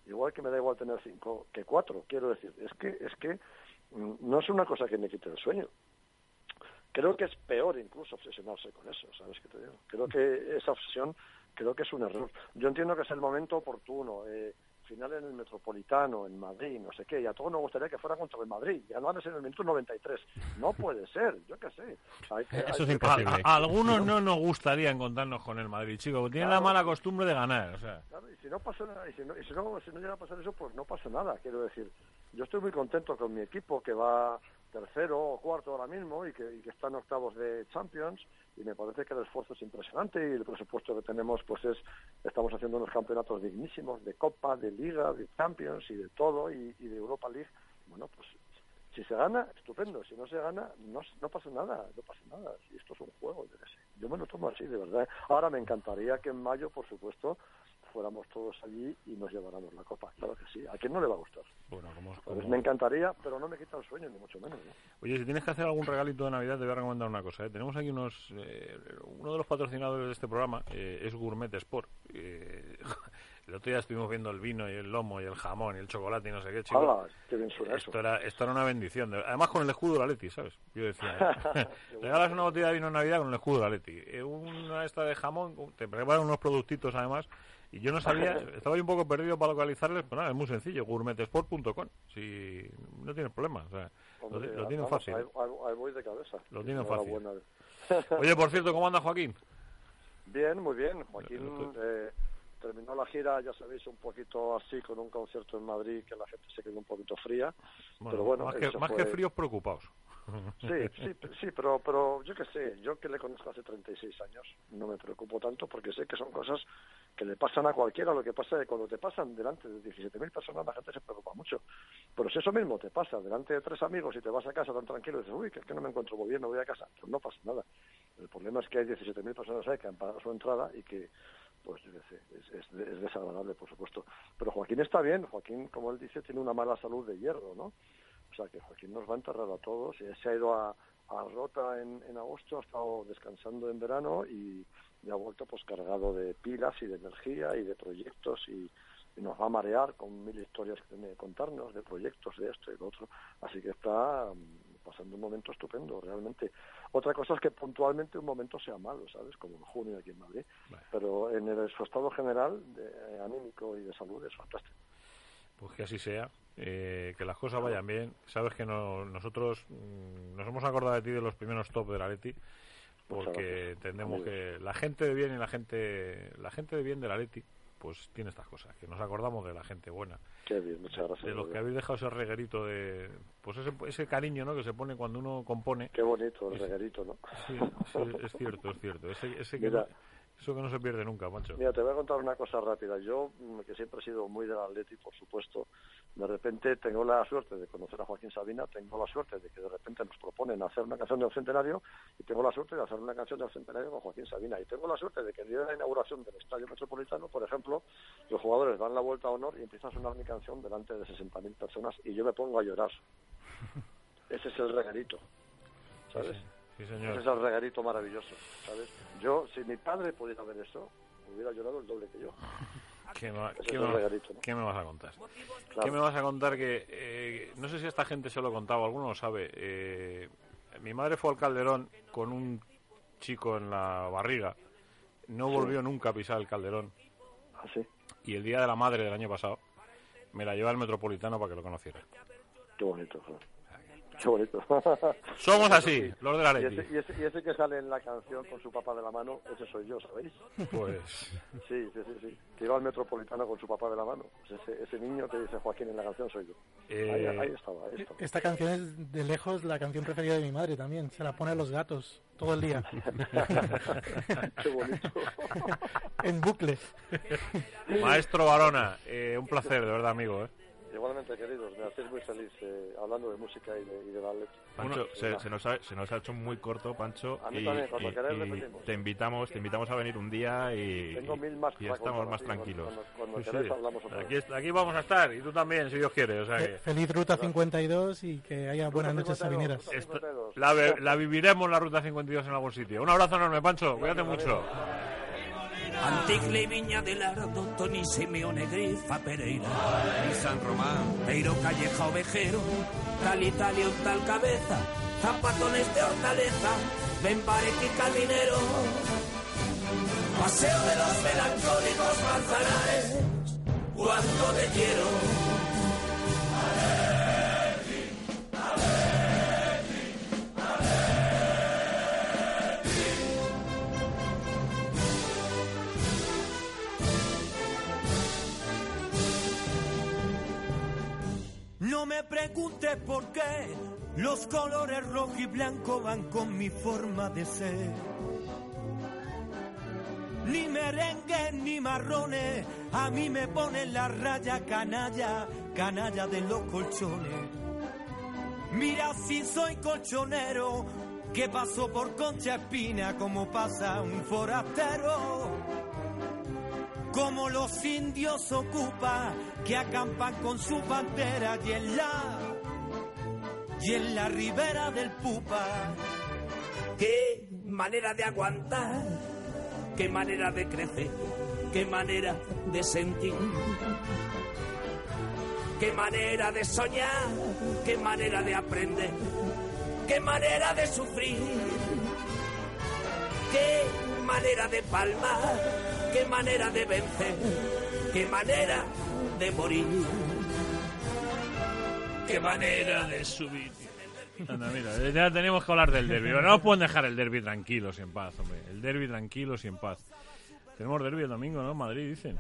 Igual que me da igual tener cinco que cuatro. Quiero decir, es que es que mm, no es una cosa que me quite el sueño creo que es peor incluso obsesionarse con eso, ¿sabes qué te digo? Creo que esa obsesión, creo que es un error. Yo entiendo que es el momento oportuno, eh, final en el Metropolitano, en Madrid, no sé qué, y a todos nos gustaría que fuera contra el Madrid, y además en el minuto 93. No puede ser, yo qué sé. Hay que- Eso hay es que- imposible. A, a algunos no nos gustaría encontrarnos con el Madrid, chicos. Tienen la mala costumbre de ganar. O sea, Claro, y si no pasa nada, y si no, y si no, si no llega a pasar eso, pues no pasa nada, quiero decir. Yo estoy muy contento con mi equipo que va tercero o cuarto ahora mismo y que, y que está en octavos de Champions y me parece que el esfuerzo es impresionante y el presupuesto que tenemos pues es, estamos haciendo unos campeonatos dignísimos de Copa, de Liga, de Champions y de todo y, de Europa League. Bueno, pues si se gana, estupendo. Si no se gana, no, no pasa nada, no pasa nada. Si esto es un juego, yo. Yo me lo tomo así, de verdad. Ahora me encantaría que en mayo, por supuesto, fuéramos todos allí y nos lleváramos la copa. Claro que sí. ¿A quién no le va a gustar? bueno, como, Pues como- me encantaría, pero no me quita el sueño, ni mucho menos. ¿no? Oye, si tienes que hacer algún regalito de Navidad, te voy a recomendar una cosa. ¿eh? Tenemos aquí unos. eh, uno de los patrocinadores de este programa eh, es Gourmet Sport. Eh, el otro día estuvimos viendo el vino y el lomo y el jamón y el chocolate y no sé qué, chicos. ¡Qué bien suena eso! Esto era, esto era una bendición. de- Además, con el escudo de la Leti, ¿sabes? Yo decía, ¿eh? regalas una botella de vino en Navidad con el escudo de la Leti. Eh, Una esta de jamón, te preparan unos productitos además. Y yo no sabía, estaba yo un poco perdido para localizarles, pero nada, es muy sencillo, gourmetesport.com. Si no tienes problema, o sea, lo, Hombre, lo tienen vamos, fácil. Ahí, ahí- voy de cabeza. Lo tienen fácil. Oye, por cierto, ¿cómo anda Joaquín? Bien, muy bien. Joaquín El- eh, terminó la gira, ya sabéis, un poquito así, con un concierto en Madrid que la gente se quedó un poquito fría. pero bueno, más, que, más fue- que fríos preocupados. Sí, sí, sí, pero, pero yo qué sé, yo que le conozco hace 36 años, no me preocupo tanto porque sé que son cosas que le pasan a cualquiera. Lo que pasa es que cuando te pasan delante de 17.000 personas, la gente se preocupa mucho. Pero si eso mismo te pasa delante de tres amigos y te vas a casa tan tranquilo y dices, uy, que es que no me encuentro muy bien, no voy a casa, pues no pasa nada. El problema es que hay 17.000 personas ahí que han pagado su entrada y que, pues, yo sé, es, es, es desagradable, por supuesto. Pero Joaquín está bien, Joaquín, como él dice, tiene una mala salud de hierro, ¿no? O sea que Joaquín nos va a enterrar a todos. Eh, Se ha ido a, a Rota en, en agosto, ha estado descansando en verano y, y ha vuelto pues cargado de pilas y de energía y de proyectos y, y nos va a marear con mil historias que tiene que contarnos de proyectos, de esto y de otro. Así que está mm, pasando un momento estupendo, realmente. Otra cosa es que puntualmente un momento sea malo, ¿sabes? Como en junio aquí en Madrid. Vale. Pero en el, su estado general, de, eh, anímico y de salud, es fantástico. Pues que así sea, eh, que las cosas vayan bien. Sabes que no- nosotros mm, nos hemos acordado de ti de los primeros top de la Leti, porque entendemos que la gente de bien y la gente la gente de bien de la Leti, pues tiene estas cosas, que nos acordamos de la gente buena, Qué bien, muchas gracias. de los que habéis dejado ese reguerito de, pues ese, ese cariño, ¿no? Que se pone cuando uno compone. Qué bonito el reguerito, ¿no? Sí, sí, es cierto, es cierto. Ese, ese que Mira. no- eso que no se pierde nunca, macho. Mira, te voy a contar una cosa rápida. Yo, mm, que siempre he sido muy del Atleti, por supuesto, de repente tengo la suerte de conocer a Joaquín Sabina, tengo la suerte de que de repente nos proponen hacer una canción del centenario y tengo la suerte de hacer una canción del centenario con Joaquín Sabina. Y tengo la suerte de que el día de la inauguración del Estadio Metropolitano, por ejemplo, los jugadores dan la vuelta a honor y empieza a sonar mi canción delante de 60.000 personas y yo me pongo a llorar. Ese es el regalito, ¿sabes? Sí, Ese señor. es el regalito maravilloso, ¿sabes? Yo, si mi padre pudiera ver eso, hubiera llorado el doble que yo. ¿Qué qué regalito, ¿no? qué me vas a contar? Claro. ¿Qué me vas a contar que eh, no sé si esta gente se lo he contado, alguno lo sabe? eh, mi madre fue al Calderón con un chico en la barriga, no volvió nunca a pisar el Calderón Así, y el día de la madre del año pasado me la lleva al Metropolitano para que lo conociera. qué bonito. Qué bonito. Somos así, los de la y, Leti. ese, y, ese, y ese que sale en la canción con su papá de la mano, ese soy yo, ¿sabéis? Pues Sí, sí, sí, sí. Que iba al metropolitano con su papá de la mano. Pues ese, ese niño que dice Joaquín en la canción soy yo. eh, Ahí, ahí estaba, ahí estaba. Esta canción es de lejos la canción preferida de mi madre también. Se la pone a los gatos todo el día. Qué bonito. en bucle. maestro Barona, eh, un placer, de verdad, amigo. ¿eh? Igualmente, queridos, me hacéis muy feliz eh, hablando de música y de, y de ballet. Pancho, se, se nos ha, se nos ha hecho muy corto, Pancho. A mí y, también, cuando y- queráis y repetimos. te invitamos, te invitamos a venir un día y, Tengo mil más y para estamos más tranquilos. Cuando, cuando Sí, queráis sí. hablamos otra Aquí, vez. est- aquí vamos a estar, y tú también, si Dios quiere. O sea que Feliz Ruta 52 y que haya buenas noches 52, sabineras. Ruta Esto- 52. la, la viviremos la Ruta 52 en algún sitio. Un abrazo enorme, Pancho. Cuídate mucho. Antigle Viña del Ardo, Toni Simeone Grifa Pereira y San Román, Peiro Calleja Ovejero, tal Italia tal cabeza, zapatones de hortaleza, ven y caminero. Paseo de los melancólicos manzanares, cuánto te quiero. Me preguntes por qué los colores rojo y blanco van con mi forma de ser. Ni merengue ni marrones, a mí me ponen la raya canalla, canalla de los colchones. Mira si soy colchonero, que paso por Concha Espina como pasa un forastero como los indios ocupa que acampan con su bandera y en la y en la ribera del Pupa. Qué manera de aguantar, qué manera de crecer, qué manera de sentir. Qué manera de soñar, qué manera de aprender, qué manera de sufrir. Qué manera de palmar, qué manera de vencer, qué manera de morir. Qué manera de subir. Anda, mira, ya tenemos que hablar del derby. No nos pueden dejar el derby tranquilos y en paz, hombre. El derby tranquilos y en paz. Tenemos derby el domingo, ¿no? Madrid, dicen.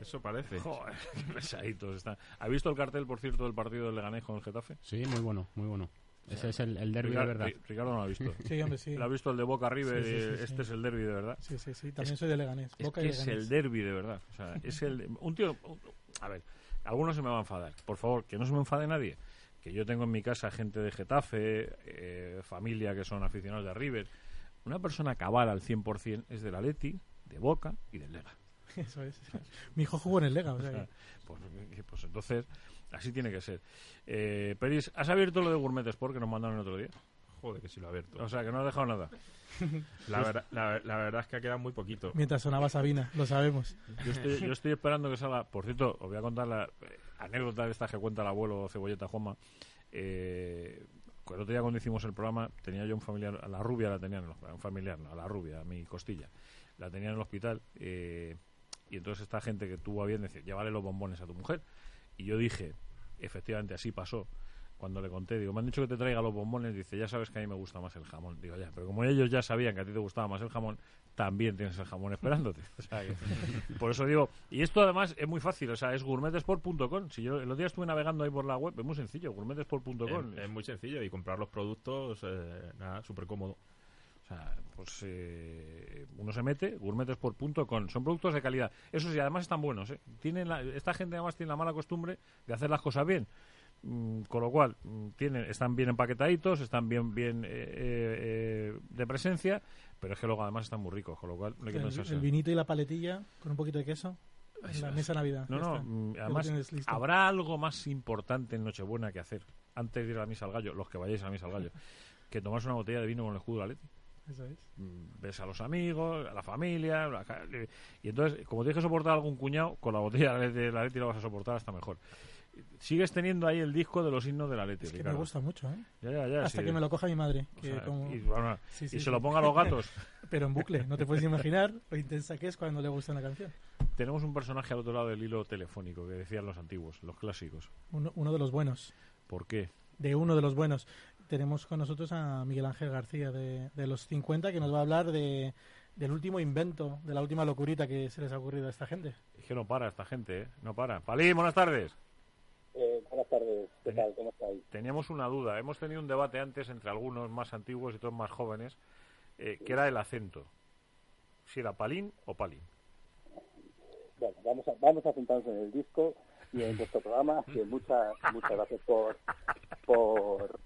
Eso parece. Joder, qué pesaditos están. ¿Ha visto el cartel, por cierto, del partido del Leganés con el Getafe? Sí, muy bueno, muy bueno. Ese es el, el derby de verdad. Ri- Ricardo no lo ha visto. Sí, hombre, sí. ¿Lo ha visto el de Boca River? Sí, sí, sí, y sí. Este es el derby de verdad. Sí, sí, sí. También soy de Leganés. Es Boca que y es Leganés. el derby de verdad. O sea, es el un tío. un- a ver, algunos se me va a enfadar. Por favor, que no se me enfade nadie. Que yo tengo en mi casa gente de Getafe, eh, familia que son aficionados de River. Una persona cabal al 100% es del Atleti, de Boca y del Lega. Eso es. Mi hijo jugó en el Lega, o sea O sea, que- pues, eh, pues entonces, así tiene que ser. Eh, Peris, ¿has abierto lo de Gourmet Sport que nos mandaron el otro día? Joder, que sí lo ha abierto. O sea, que no has dejado nada. La, verdad- la, la verdad es que ha quedado muy poquito. Mientras sonaba Sabina, lo sabemos. Yo estoy, yo estoy esperando que salga. Por cierto, os voy a contar la eh, anécdota de esta que cuenta el abuelo Cebolleta Joma. Eh, el otro día cuando hicimos el programa tenía yo un familiar, a la rubia la tenía en el hospital, un familiar, no, a la rubia, a mi costilla, la tenía en el hospital eh, y entonces esta gente que tuvo a bien decir, llévale los bombones a tu mujer y yo dije, efectivamente así pasó, cuando le conté, digo, me han dicho que te traiga los bombones, dice, ya sabes que a mí me gusta más el jamón. Digo, ya, pero como ellos ya sabían que a ti te gustaba más el jamón, también tienes el jamón esperándote. O sea, que- por eso digo, y esto además es muy fácil, o sea, es gourmetesport.com. Si yo el otro día estuve navegando ahí por la web, es muy sencillo, gourmetesport.com. Es, es muy sencillo y comprar los productos, eh, nada, súper cómodo. O sea, pues eh, uno se mete, gourmetesport.com. Son productos de calidad. Eso sí, además están buenos. ¿eh? Tienen la- esta gente además tiene la mala costumbre de hacer las cosas bien. Mm, con lo cual, mm, tienen, están bien empaquetaditos, están bien bien eh, eh, eh, de presencia, pero es que luego además están muy ricos, con lo cual no hay que El, el vinito y la paletilla con un poquito de queso en la es. mesa Navidad. No, no, está. mm, además, habrá algo más importante en Nochebuena que hacer antes de ir a la misa al gallo, los que vayáis a la misa al gallo, que tomarse una botella de vino con el escudo de la Leti. Eso es. Mm, ves a los amigos, a la familia, la y entonces, como tienes que soportar algún cuñado, con la botella de la Leti lo vas a soportar hasta mejor. Sigues teniendo ahí el disco de los himnos de la Leti, Es que me gusta mucho, ¿eh? Ya, ya, ya, Hasta sí. que me lo coja mi madre. O que sea, como- y, bueno, Sí, y sí, se sí. lo ponga a los gatos. Pero en bucle, no te puedes imaginar lo intensa que es cuando le gusta una canción. Tenemos un personaje al otro lado del hilo telefónico que decían los antiguos, los clásicos. Uno, uno de los buenos. ¿Por qué? De uno de los buenos. Tenemos con nosotros a Miguel Ángel García de, de los 50 que nos va a hablar de, del último invento, de la última locurita que se les ha ocurrido a esta gente. Es que no para esta gente, ¿eh? No para. Palín, buenas tardes. Eh, buenas tardes, ¿qué tal? ¿Cómo estáis? Teníamos una duda. Hemos tenido un debate antes entre algunos más antiguos y otros más jóvenes, eh, que era el acento. Si era palín o palín. Bueno, vamos a, vamos a centrarnos en el disco y en vuestro programa, que muchas muchas gracias por por,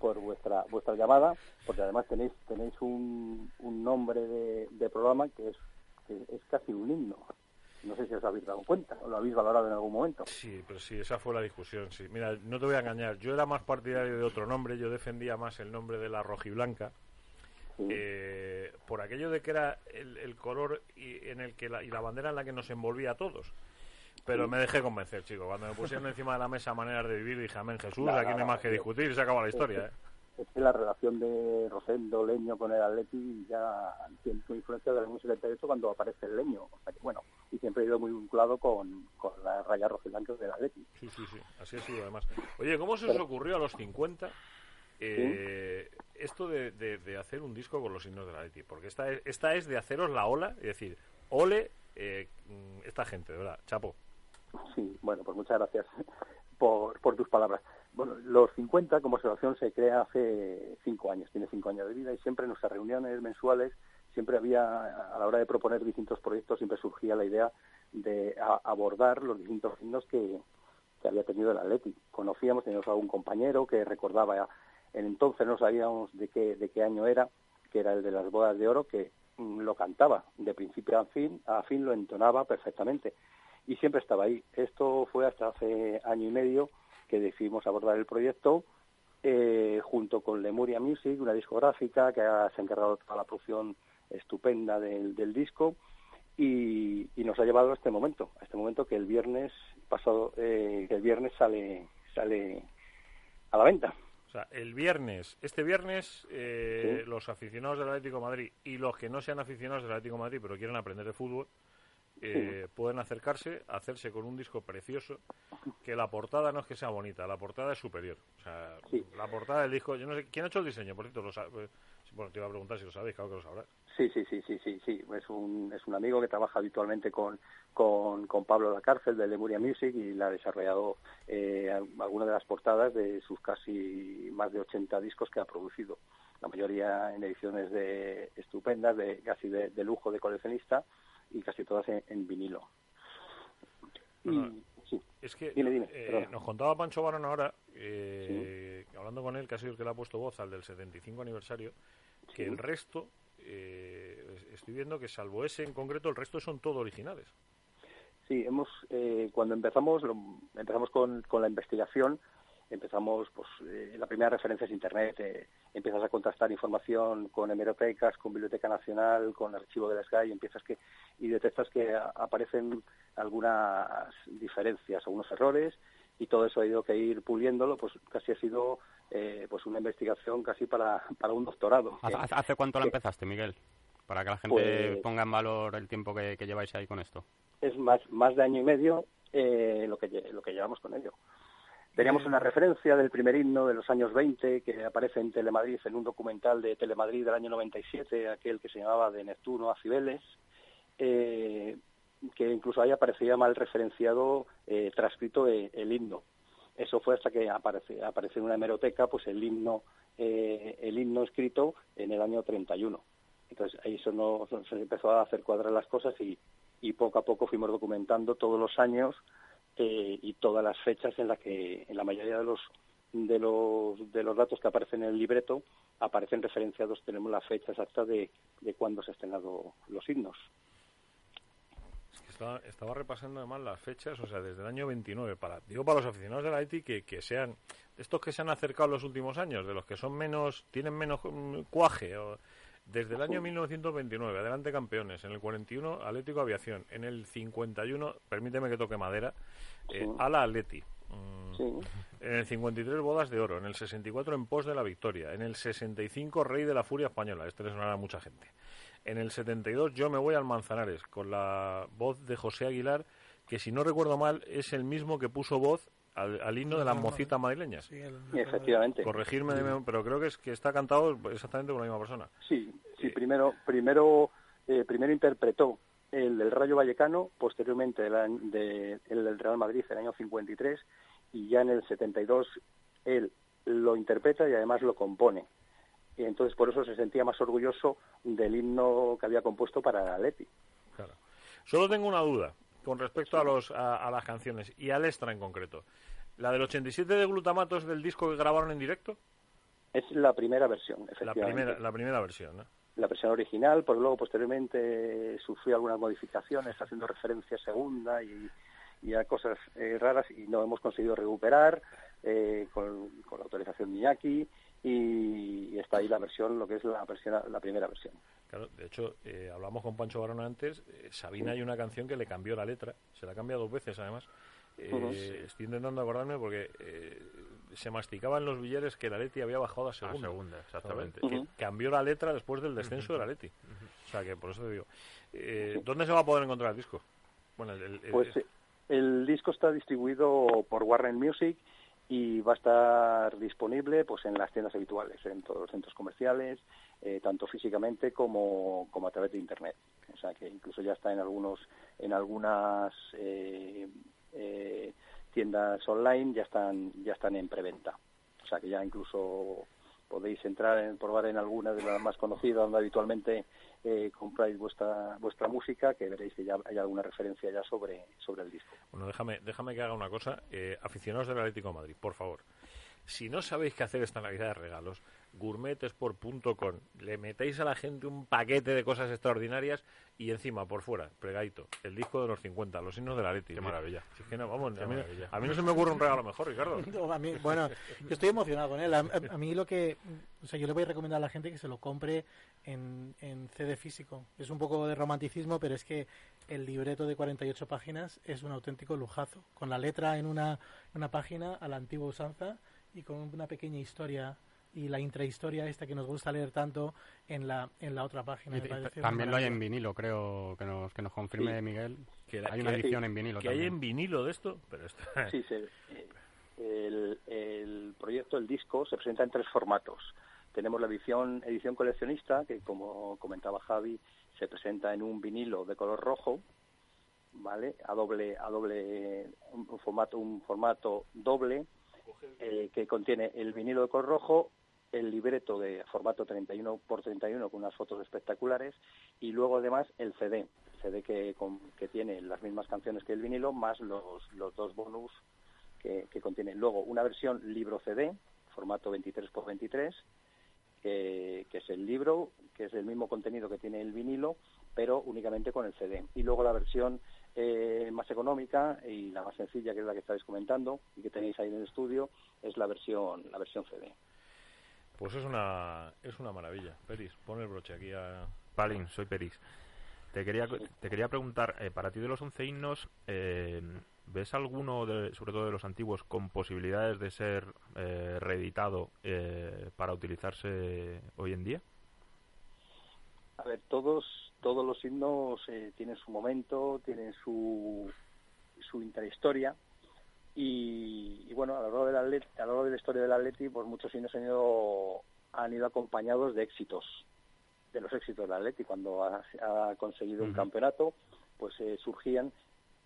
por vuestra vuestra llamada, porque además tenéis tenéis un, un nombre de, de programa que es que es casi un himno. No sé si os habéis dado cuenta o lo habéis valorado en algún momento. Sí, pero sí, esa fue la discusión, sí. Mira, no te voy a engañar, yo era más partidario de otro nombre, yo defendía más el nombre de la rojiblanca, Sí. eh, por aquello de que era el, el color y, en el que la, y la bandera en la que nos envolvía a todos. Pero me dejé convencer, chico. Cuando me pusieron encima de la mesa maneras de vivir, dije, amén, Jesús, No, aquí no, hay más que discutir y se acaba la historia, ¿eh? es que la relación de Rosendo Leño con el Atleti ya tiene su influencia del año 78 cuando aparece el Leño. O sea que, bueno, y siempre ha ido muy vinculado con, con la raya rojiblanca del Atleti. Sí, sí, sí, así ha sido además. Oye, ¿cómo se os ocurrió a los 50 eh, esto de, de- de hacer un disco con los himnos del Atleti? Porque esta es, esta es de haceros la ola y decir, ole eh, mm, esta gente, de verdad, chapo. Sí, bueno, pues muchas gracias por, por tus palabras. Bueno, los 50 como asociación se crea hace cinco años, tiene cinco años de vida y siempre en nuestras reuniones mensuales siempre había, a la hora de proponer distintos proyectos, siempre surgía la idea de a- abordar los distintos himnos que, había tenido el Atleti. Conocíamos, teníamos algún compañero que recordaba, en entonces no sabíamos de qué, de qué año era, que era el de las bodas de oro, que mm, lo cantaba de principio a fin, a fin lo entonaba perfectamente y siempre estaba ahí. Esto fue hasta hace año y medio que decidimos abordar el proyecto eh, junto con Lemuria Music, una discográfica que ha, se ha encargado de toda la producción estupenda del, del disco y, y nos ha llevado a este momento, a este momento que el viernes pasado, eh, que el viernes sale sale a la venta. O sea, el viernes, este viernes, eh, los aficionados del Atlético de Madrid y los que no sean aficionados del Atlético de Madrid pero quieren aprender de fútbol, eh, pueden acercarse, hacerse con un disco precioso, que la portada no es que sea bonita, la portada es superior. O sea, Sí. la portada del disco, yo no sé, ¿quién ha hecho el diseño? Por cierto, lo eh, bueno, te iba a preguntar si lo sabéis, claro que lo sabrás. Sí, sí, sí, sí, sí, sí. Es un, es un amigo que trabaja habitualmente con, con, con Pablo La Cárcel de Lemuria Music y le ha desarrollado eh, algunas de las portadas de sus casi más de 80 discos que ha producido. La mayoría en ediciones de estupendas, de casi de, de lujo de coleccionista y casi todas en, en vinilo. Y, Bueno, sí, Es que Dime, dime, eh, nos contaba Pancho Barón ahora, eh, hablando con él, que ha sido el que le ha puesto voz al del 75 aniversario, que Sí. el resto, eh, es- estoy viendo que salvo ese en concreto, el resto son todo originales. Sí, hemos eh, cuando empezamos lo- empezamos con, con la investigación empezamos pues eh, la primera referencia es internet eh, empiezas a contrastar información con hemerotecas con biblioteca nacional con archivo de la SGAI y empiezas que y detectas que aparecen algunas diferencias algunos errores y todo eso ha ido que ir puliéndolo pues casi ha sido eh, pues una investigación casi para, para un doctorado ¿Hace, hace- cuánto la empezaste, Miguel? Para que la gente Pues- ponga en valor el tiempo que, que lleváis ahí con esto. es más más de año y medio eh, lo que lo que llevamos con ello. Teníamos una referencia del primer himno de los años 20 que aparece en Telemadrid en un documental de Telemadrid del año 97, aquel que se llamaba de Neptuno a Cibeles, eh, que incluso ahí aparecía mal referenciado, eh, transcrito eh, el himno. Eso fue hasta que aparece, apareció en una hemeroteca pues el himno eh, el himno escrito en el año 31. Entonces ahí eso no, se empezó a hacer cuadrar las cosas y, y poco a poco fuimos documentando todos los años eh, y todas las fechas en las que en la mayoría de los de los de los datos que aparecen en el libreto aparecen referenciados tenemos la fecha exacta de, de cuándo se han estrenado los himnos estaba, estaba repasando además las fechas, o sea, desde el año 29, para, digo para los aficionados de la ETI que, que sean, estos que se han acercado en los últimos años, de los que son menos, tienen menos mm, cuaje, o- desde el año 1929, adelante campeones, en el 41 Atlético Aviación, en el 51, permíteme que toque madera, eh, Sí. Ala Atleti. Mm, sí En el 53 Bodas de Oro, en el 64 En Pos de la Victoria, en el 65 Rey de la Furia Española, este le sonará a mucha gente. En el 72 Yo me voy al Manzanares, con la voz de José Aguilar, que si no recuerdo mal es el mismo que puso voz al, al himno de las mocitas madrileñas. Sí, el- efectivamente Corregirme, de mem- pero creo que es que está cantado exactamente por la misma persona. Sí, sí, Eh, primero, primero, eh, primero interpretó el del Rayo Vallecano, posteriormente el, de- el del Real Madrid en el año 53 y ya en el 72 él lo interpreta y además lo compone. Y entonces por eso se sentía más orgulloso del himno que había compuesto para el Atleti. Claro. Solo tengo una duda con respecto a, los, a, a las canciones y al extra en concreto. ¿La del 87 de glutamato es del disco que grabaron en directo? Es la primera versión, La efectivamente. primera, la primera versión, ¿no? la versión original, porque luego posteriormente sufrió algunas modificaciones haciendo referencia a segunda y, y a cosas eh, raras y no hemos conseguido recuperar eh, con, con la autorización de Iñaki y, está ahí la versión, lo que es la, versión, la primera versión. Claro, de hecho, eh, hablamos con Pancho Barón antes. eh, Sabina hay una canción que le cambió la letra. Se la cambia dos veces, además. Eh. Estoy intentando acordarme porque eh, se masticaba en los billetes que la Leti había bajado a segunda. A segunda, exactamente. Que cambió la letra después del descenso de la Leti. O sea que por eso te digo. Eh, ¿Dónde se va a poder encontrar el disco? Bueno, el, el- el- Pues el disco está distribuido por Warren Music y va a estar disponible pues en las tiendas habituales, en todos los centros comerciales, eh, tanto físicamente como, como a través de internet. O sea que incluso ya está en algunos en algunas eh, eh, tiendas online ya están ya están en preventa. O sea que ya incluso podéis entrar en probar en alguna de las más conocidas donde habitualmente eh, compráis vuestra vuestra música que veréis que ya hay alguna referencia ya sobre sobre el disco. Bueno, déjame, déjame que haga una cosa. Eh, aficionados del Atlético Madrid, por favor. Si no sabéis qué hacer esta Navidad de regalos, gourmetesport.com. Le metéis a la gente un paquete de cosas extraordinarias y encima, por fuera, pregadito, el disco de los 50, los himnos del Atleti. Qué maravilla. Si es que no, vamos, Qué a mí, maravilla. a mí no se me ocurre un regalo mejor, Ricardo. No, a mí- bueno, yo estoy emocionado con él. A, a- a mí lo que, o sea, yo le voy a recomendar a la gente que se lo compre en, en CD físico. Es un poco de romanticismo, pero es que el libreto de 48 páginas es un auténtico lujazo. Con la letra en una, una página a la antigua usanza y con una pequeña historia y la intrahistoria esta que nos gusta leer tanto en la en la otra página. Y también lo hay en vinilo, creo que nos, que nos confirme Sí. Miguel. Que la- hay una que- edición en vinilo Que hay también. en vinilo de esto, pero esto... Sí, se- eh, el, el proyecto, el disco, se presenta en tres formatos. Tenemos la edición, edición coleccionista, que como comentaba Javi, se presenta en un vinilo de color rojo, ¿vale? A doble, a doble, un formato, un formato doble, que contiene el vinilo de color rojo, el libreto de formato 31 por 31 con unas fotos espectaculares y luego además el CD, CD que, con- que tiene las mismas canciones que el vinilo más los, dos bonus que, que contiene. Luego una versión libro CD, formato 23 por 23 que, que es el libro, que es el mismo contenido que tiene el vinilo, pero únicamente con el CD. Y luego la versión eh, más económica y la más sencilla, que es la que estáis comentando y que tenéis ahí en el estudio, es la versión la versión CD. Pues es una, es una maravilla. Peris, pon el broche aquí a... Palin, soy Peris. Te quería, te quería preguntar, eh, para ti de los 11 himnos, eh, ¿ves alguno, de, sobre todo de los antiguos, con posibilidades de ser eh, reeditado eh, para utilizarse hoy en día? A ver, todos todos los himnos eh, tienen su momento, tienen su su intrahistoria. Y, y bueno, a lo largo de la a lo largo de la historia del Atleti, pues muchos himnos han ido han ido acompañados de éxitos, de los éxitos del Atleti. Cuando ha, ha conseguido un campeonato, pues eh, surgían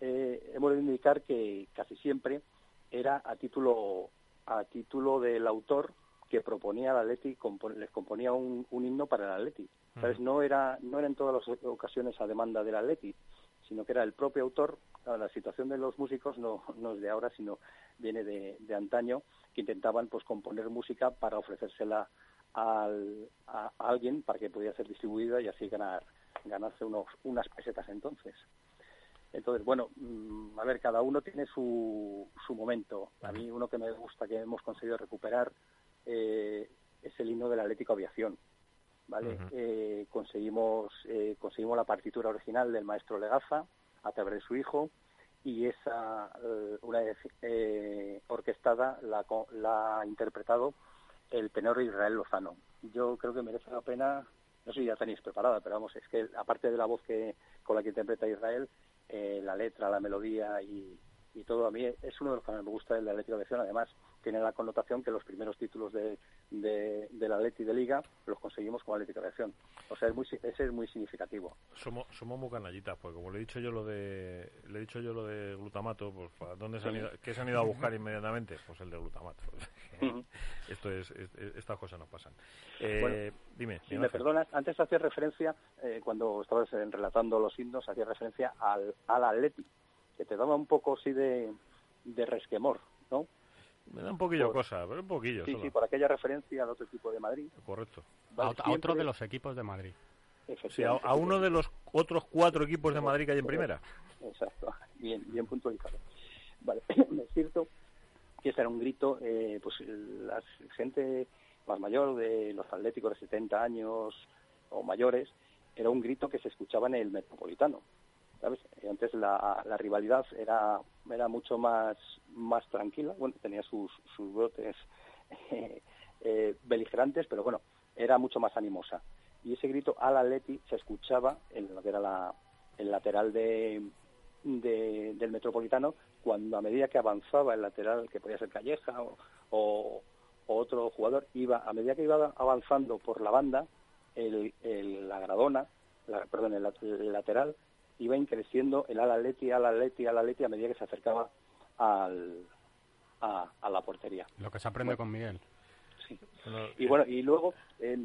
eh, hemos de indicar que casi siempre era a título a título del autor que proponía al Atleti, les componía un, un himno para el Atleti. ¿Sabes? No era no era en todas las ocasiones a demanda del Atleti, sino que era el propio autor. La situación de los músicos no, no es de ahora, sino viene de, de antaño, que intentaban pues componer música para ofrecérsela al, a, a alguien para que pudiera ser distribuida y así ganar ganarse unos, unas pesetas entonces. Entonces, bueno, mm, a ver, cada uno tiene su, su momento. A mí uno que me gusta que hemos conseguido recuperar eh, es el himno del Atlético Aviación. ¿Vale? Eh, conseguimos, eh, conseguimos la partitura original del maestro Legaza a través de su hijo y esa, eh, una vez eh, orquestada, la, la ha interpretado el tenor Israel Lozano. Yo creo que merece la pena, no sé si ya tenéis preparada, pero vamos, es que aparte de la voz que con la que interpreta Israel, eh, la letra, la melodía y, y todo, a mí es uno de los que me gusta del Atlético de Aviación. Además, tiene la connotación que los primeros títulos de, de, del Atleti de Liga los conseguimos con Atlético de Aviación. O sea, es muy, ese es muy significativo. Somos, somos muy canallitas, porque como le he dicho yo lo de le he dicho yo lo de glutamato, pues ¿para ¿dónde se han ido, ¿qué se han ido a buscar inmediatamente? Pues el de glutamato. Esto es, es- es- estas cosas no pasan. Eh, Bueno, dime, Si me perdonas, antes hacía referencia, eh, cuando estabas relatando los himnos, hacía referencia al, al Atleti, que te daba un poco así de, de resquemor, ¿no? Me da un poquillo por- cosa, pero un poquillo Sí, solo. sí, por aquella referencia al otro equipo de Madrid. Correcto. A, otro de los equipos de Madrid. Sí, a uno de los otros cuatro equipos de Madrid que hay en primera. Exacto, bien, bien puntualizado. Vale, es cierto que ese era un grito, eh, pues la gente más mayor de los atléticos de 70 años o mayores, era un grito que se escuchaba en el metropolitano. ¿Sabes? Eh, Antes la, la rivalidad era era mucho más, más tranquila, bueno, tenía sus, sus brotes eh, eh, beligerantes, pero bueno, era mucho más animosa. Y ese grito al Atleti se escuchaba en lo que era la, el lateral de, de- del Metropolitano cuando a medida que avanzaba el lateral, que podía ser Calleja o, otro jugador, iba a medida que iba avanzando por la banda, el, el- la gradona, perdón, el lateral, iba increciendo el al Atleti, al Atleti, al Atleti a medida que se acercaba al, a, a la portería. Lo que se aprende con Miguel. Sí. Y bueno, y luego eh,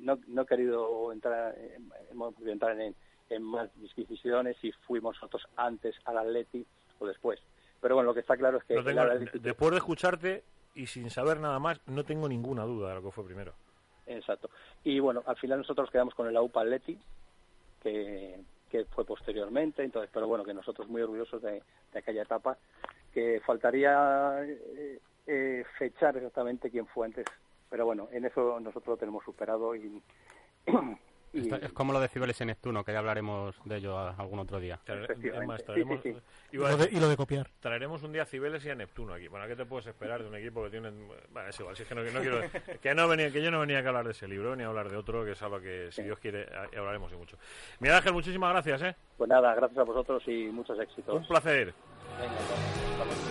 no, no he querido entrar, eh, hemos querido entrar en, en más disquisiciones si fuimos nosotros antes al Atleti o después. Pero bueno, lo que está claro es que tengo- Atleti- después de escucharte y sin saber nada más, no tengo ninguna duda de lo que fue primero. Exacto. Y bueno, al final nosotros quedamos con el AUPA Atleti, que, que fue posteriormente, entonces, pero bueno, que nosotros muy orgullosos de, aquella etapa, que faltaría eh, eh, fechar exactamente quién fue antes, pero bueno, en eso nosotros lo tenemos superado y... es como lo de Cibeles y Neptuno, que ya hablaremos de ello a- algún otro día. Traer- Efectivamente. es más, Sí, traeremos, sí, sí. Y lo, de, decir, y lo de copiar. traeremos un día a Cibeles y a Neptuno aquí. Bueno, ¿qué te puedes esperar de un equipo que tiene... Bueno, es igual, si es que no, que no quiero... Que, no venía, que yo no venía a hablar de ese libro, ni a hablar de otro, que es algo que, si Dios quiere, hablaremos y mucho. Miguel Ángel, muchísimas gracias, ¿eh? Pues nada, gracias a vosotros y muchos éxitos. Un placer. Venga, hasta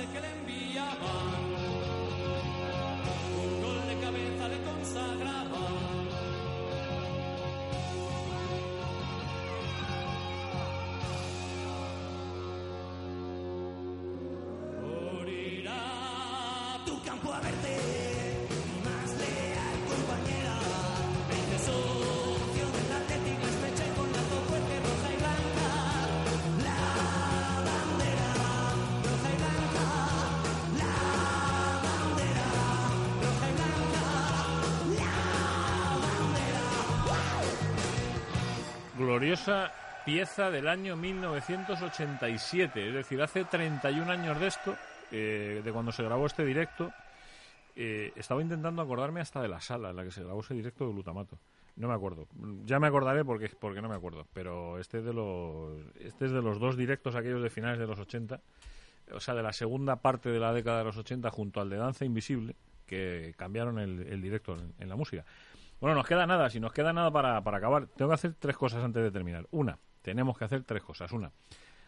que le enviaban, un gol de cabeza le consagraba. Tu campo a verte, gloriosa pieza del año 1987, es decir, hace 31 años de esto, eh, de cuando se grabó este directo. eh, estaba intentando acordarme hasta de la sala en la que se grabó ese directo de Glutamato. No me acuerdo. Ya me acordaré porque, porque no me acuerdo. Pero este es de los, este es de los dos directos aquellos de finales de los 80. O sea, de la segunda parte de la década de los 80 junto al de Danza Invisible, que cambiaron el, directo en la música. Bueno, nos queda nada. Si nos queda nada para, para acabar, tengo que hacer tres cosas antes de terminar. Una, tenemos que hacer tres cosas. Una,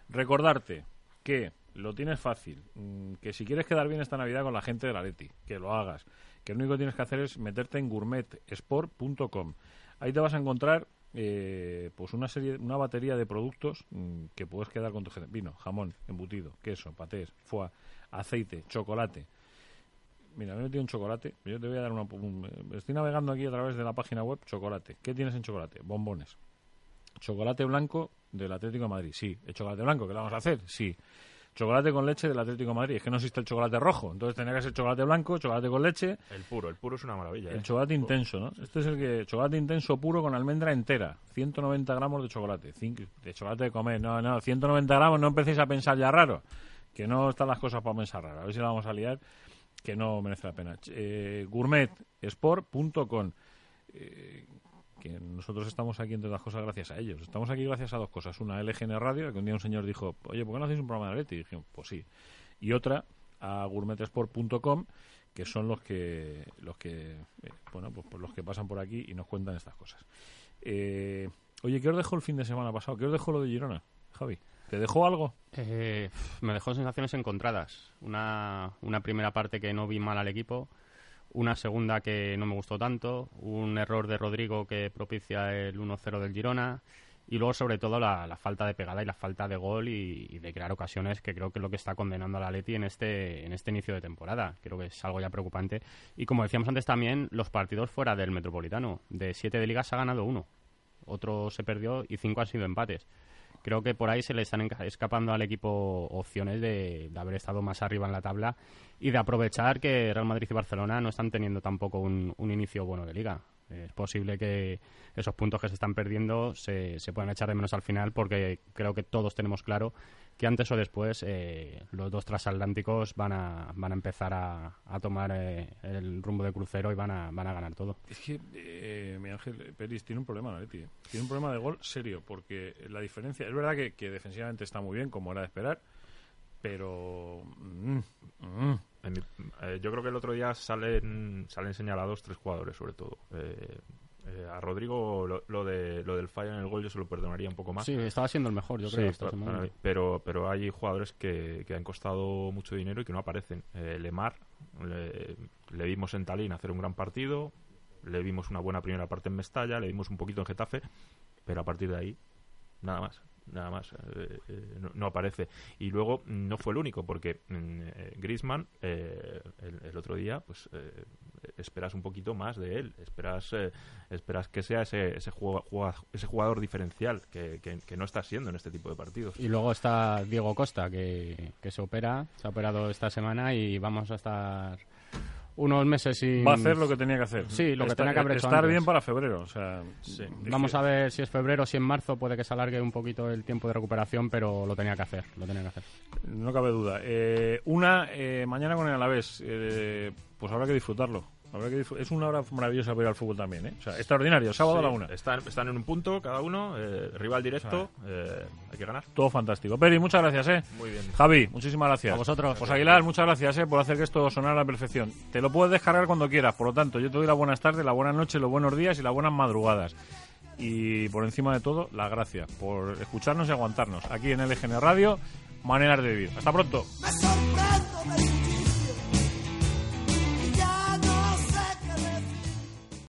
recordarte que lo tienes fácil, mm, que si quieres quedar bien esta Navidad con la gente de la Leti, que lo hagas, que lo único que tienes que hacer es meterte en gourmetsport.com. Ahí te vas a encontrar eh, pues una serie, una batería de productos mm, que puedes quedar con tu gente. Vino, jamón, embutido, queso, patés, foie, aceite, chocolate. Mira, me he metido un chocolate. Yo te voy a dar una. un- estoy navegando aquí a través de la página web. Chocolate. ¿Qué tienes en chocolate? Bombones. Chocolate blanco del Atlético de Madrid. Sí. ¿El chocolate blanco? ¿Qué le vamos a hacer? Sí. Chocolate con leche del Atlético de Madrid. Es que no existe el chocolate rojo. Entonces tenía que ser chocolate blanco, chocolate con leche. El puro, el puro es una maravilla. El ¿eh? chocolate intenso, ¿no? Este es el que. Chocolate intenso puro con almendra entera. 190 gramos de chocolate. De chocolate de comer. No, no, 190 gramos. No empecéis a pensar ya raro. Que no están las cosas para pensar raro. A ver si la vamos a liar. Que no merece la pena. Eh, gourmetsport.com. Eh, que nosotros estamos aquí, entre otras cosas, gracias a ellos. Estamos aquí gracias a dos cosas. Una, LGN Radio, que un día un señor dijo, oye, ¿por qué no hacéis un programa de Leti? Y dijimos, pues sí. Y otra, a gourmetesport.com, que son los que, los que eh, bueno, pues, pues los que pasan por aquí y nos cuentan estas cosas. Eh, oye, ¿qué os dejó el fin de semana pasado? ¿Qué os dejó lo de Girona, Javi? ¿Te dejó algo? Eh, me dejó sensaciones encontradas. Una, una primera parte que no vi mal al equipo, una segunda que no me gustó tanto, un error de Rodrigo que propicia el 1-0 del Girona y luego sobre todo la, falta de pegada y la falta de gol y, y de crear ocasiones que creo que es lo que está condenando a la Leti en este, en este inicio de temporada. Creo que es algo ya preocupante. Y como decíamos antes también, los partidos fuera del Metropolitano. De siete de ligas ha ganado uno. Otro se perdió y cinco han sido empates creo que por ahí se le están escapando al equipo opciones de, haber estado más arriba en la tabla y de aprovechar que Real Madrid y Barcelona no están teniendo tampoco un inicio bueno de liga. Es posible que esos puntos que se están perdiendo se, se puedan echar de menos al final porque creo que todos tenemos claro que antes o después eh, los dos transatlánticos van a, van a empezar a, a tomar eh, el rumbo de crucero y van a, van a ganar todo. Es que, eh, mi Ángel Peris tiene un problema, ¿no, Leti? Tiene un problema de gol serio, porque la diferencia. Es verdad que defensivamente está muy bien, como era de esperar, pero. mm, mm. En mi- eh, yo creo que el otro día salen, salen señalados tres jugadores, sobre todo. Eh, eh, a Rodrigo lo, lo de, lo del fallo en el gol yo se lo perdonaría un poco más. Sí, estaba siendo el mejor, yo creo. semana. pero, pero hay jugadores que, que han costado mucho dinero y que no aparecen. Eh, Lemar, le, le vimos en Tallinn hacer un gran partido, le vimos una buena primera parte en Mestalla, le vimos un poquito en Getafe, pero a partir de ahí, nada más. Nada más, eh, eh, no, aparece. Y luego mm, no fue el único, porque mm, eh, Griezmann, eh, el, otro día, pues eh, esperas un poquito más de él. Esperas, esperas que sea ese, ese, jugua- ese jugador diferencial que, que- que no está siendo en este tipo de partidos. Y luego está Diego Costa, que, que se opera, se ha operado esta semana y vamos a estar unos meses sin... Va a hacer lo que tenía que hacer. Sí, lo que tenía que haber hecho Estar antes. bien para febrero, o sea. Vamos es a ver si es febrero si en marzo, puede que se alargue un poquito el tiempo de recuperación, pero lo tenía que hacer, lo tenía que hacer. No cabe duda. Eh, una, eh, mañana con el Alavés, eh, pues habrá que disfrutarlo. Habrá que disfr- es una hora maravillosa para ir al fútbol también, ¿eh? O sea, extraordinario, sábado Sí, a la una. Están, están en un punto cada uno, eh, rival directo, eh, hay que ganar. Todo fantástico. Peri, muchas gracias, ¿eh? Muy bien. Javi, muchísimas gracias. A vosotros. José Aguilar, muchas gracias, ¿eh? Por hacer que esto sonara a la perfección. Te lo puedes descargar cuando quieras, por lo tanto, yo te doy las buenas tardes, las buenas noches, los buenos días y las buenas madrugadas. Y por encima de todo, las gracias por escucharnos y aguantarnos aquí en LGN Radio, Maneras de Vivir. Hasta pronto. Me sorprendo del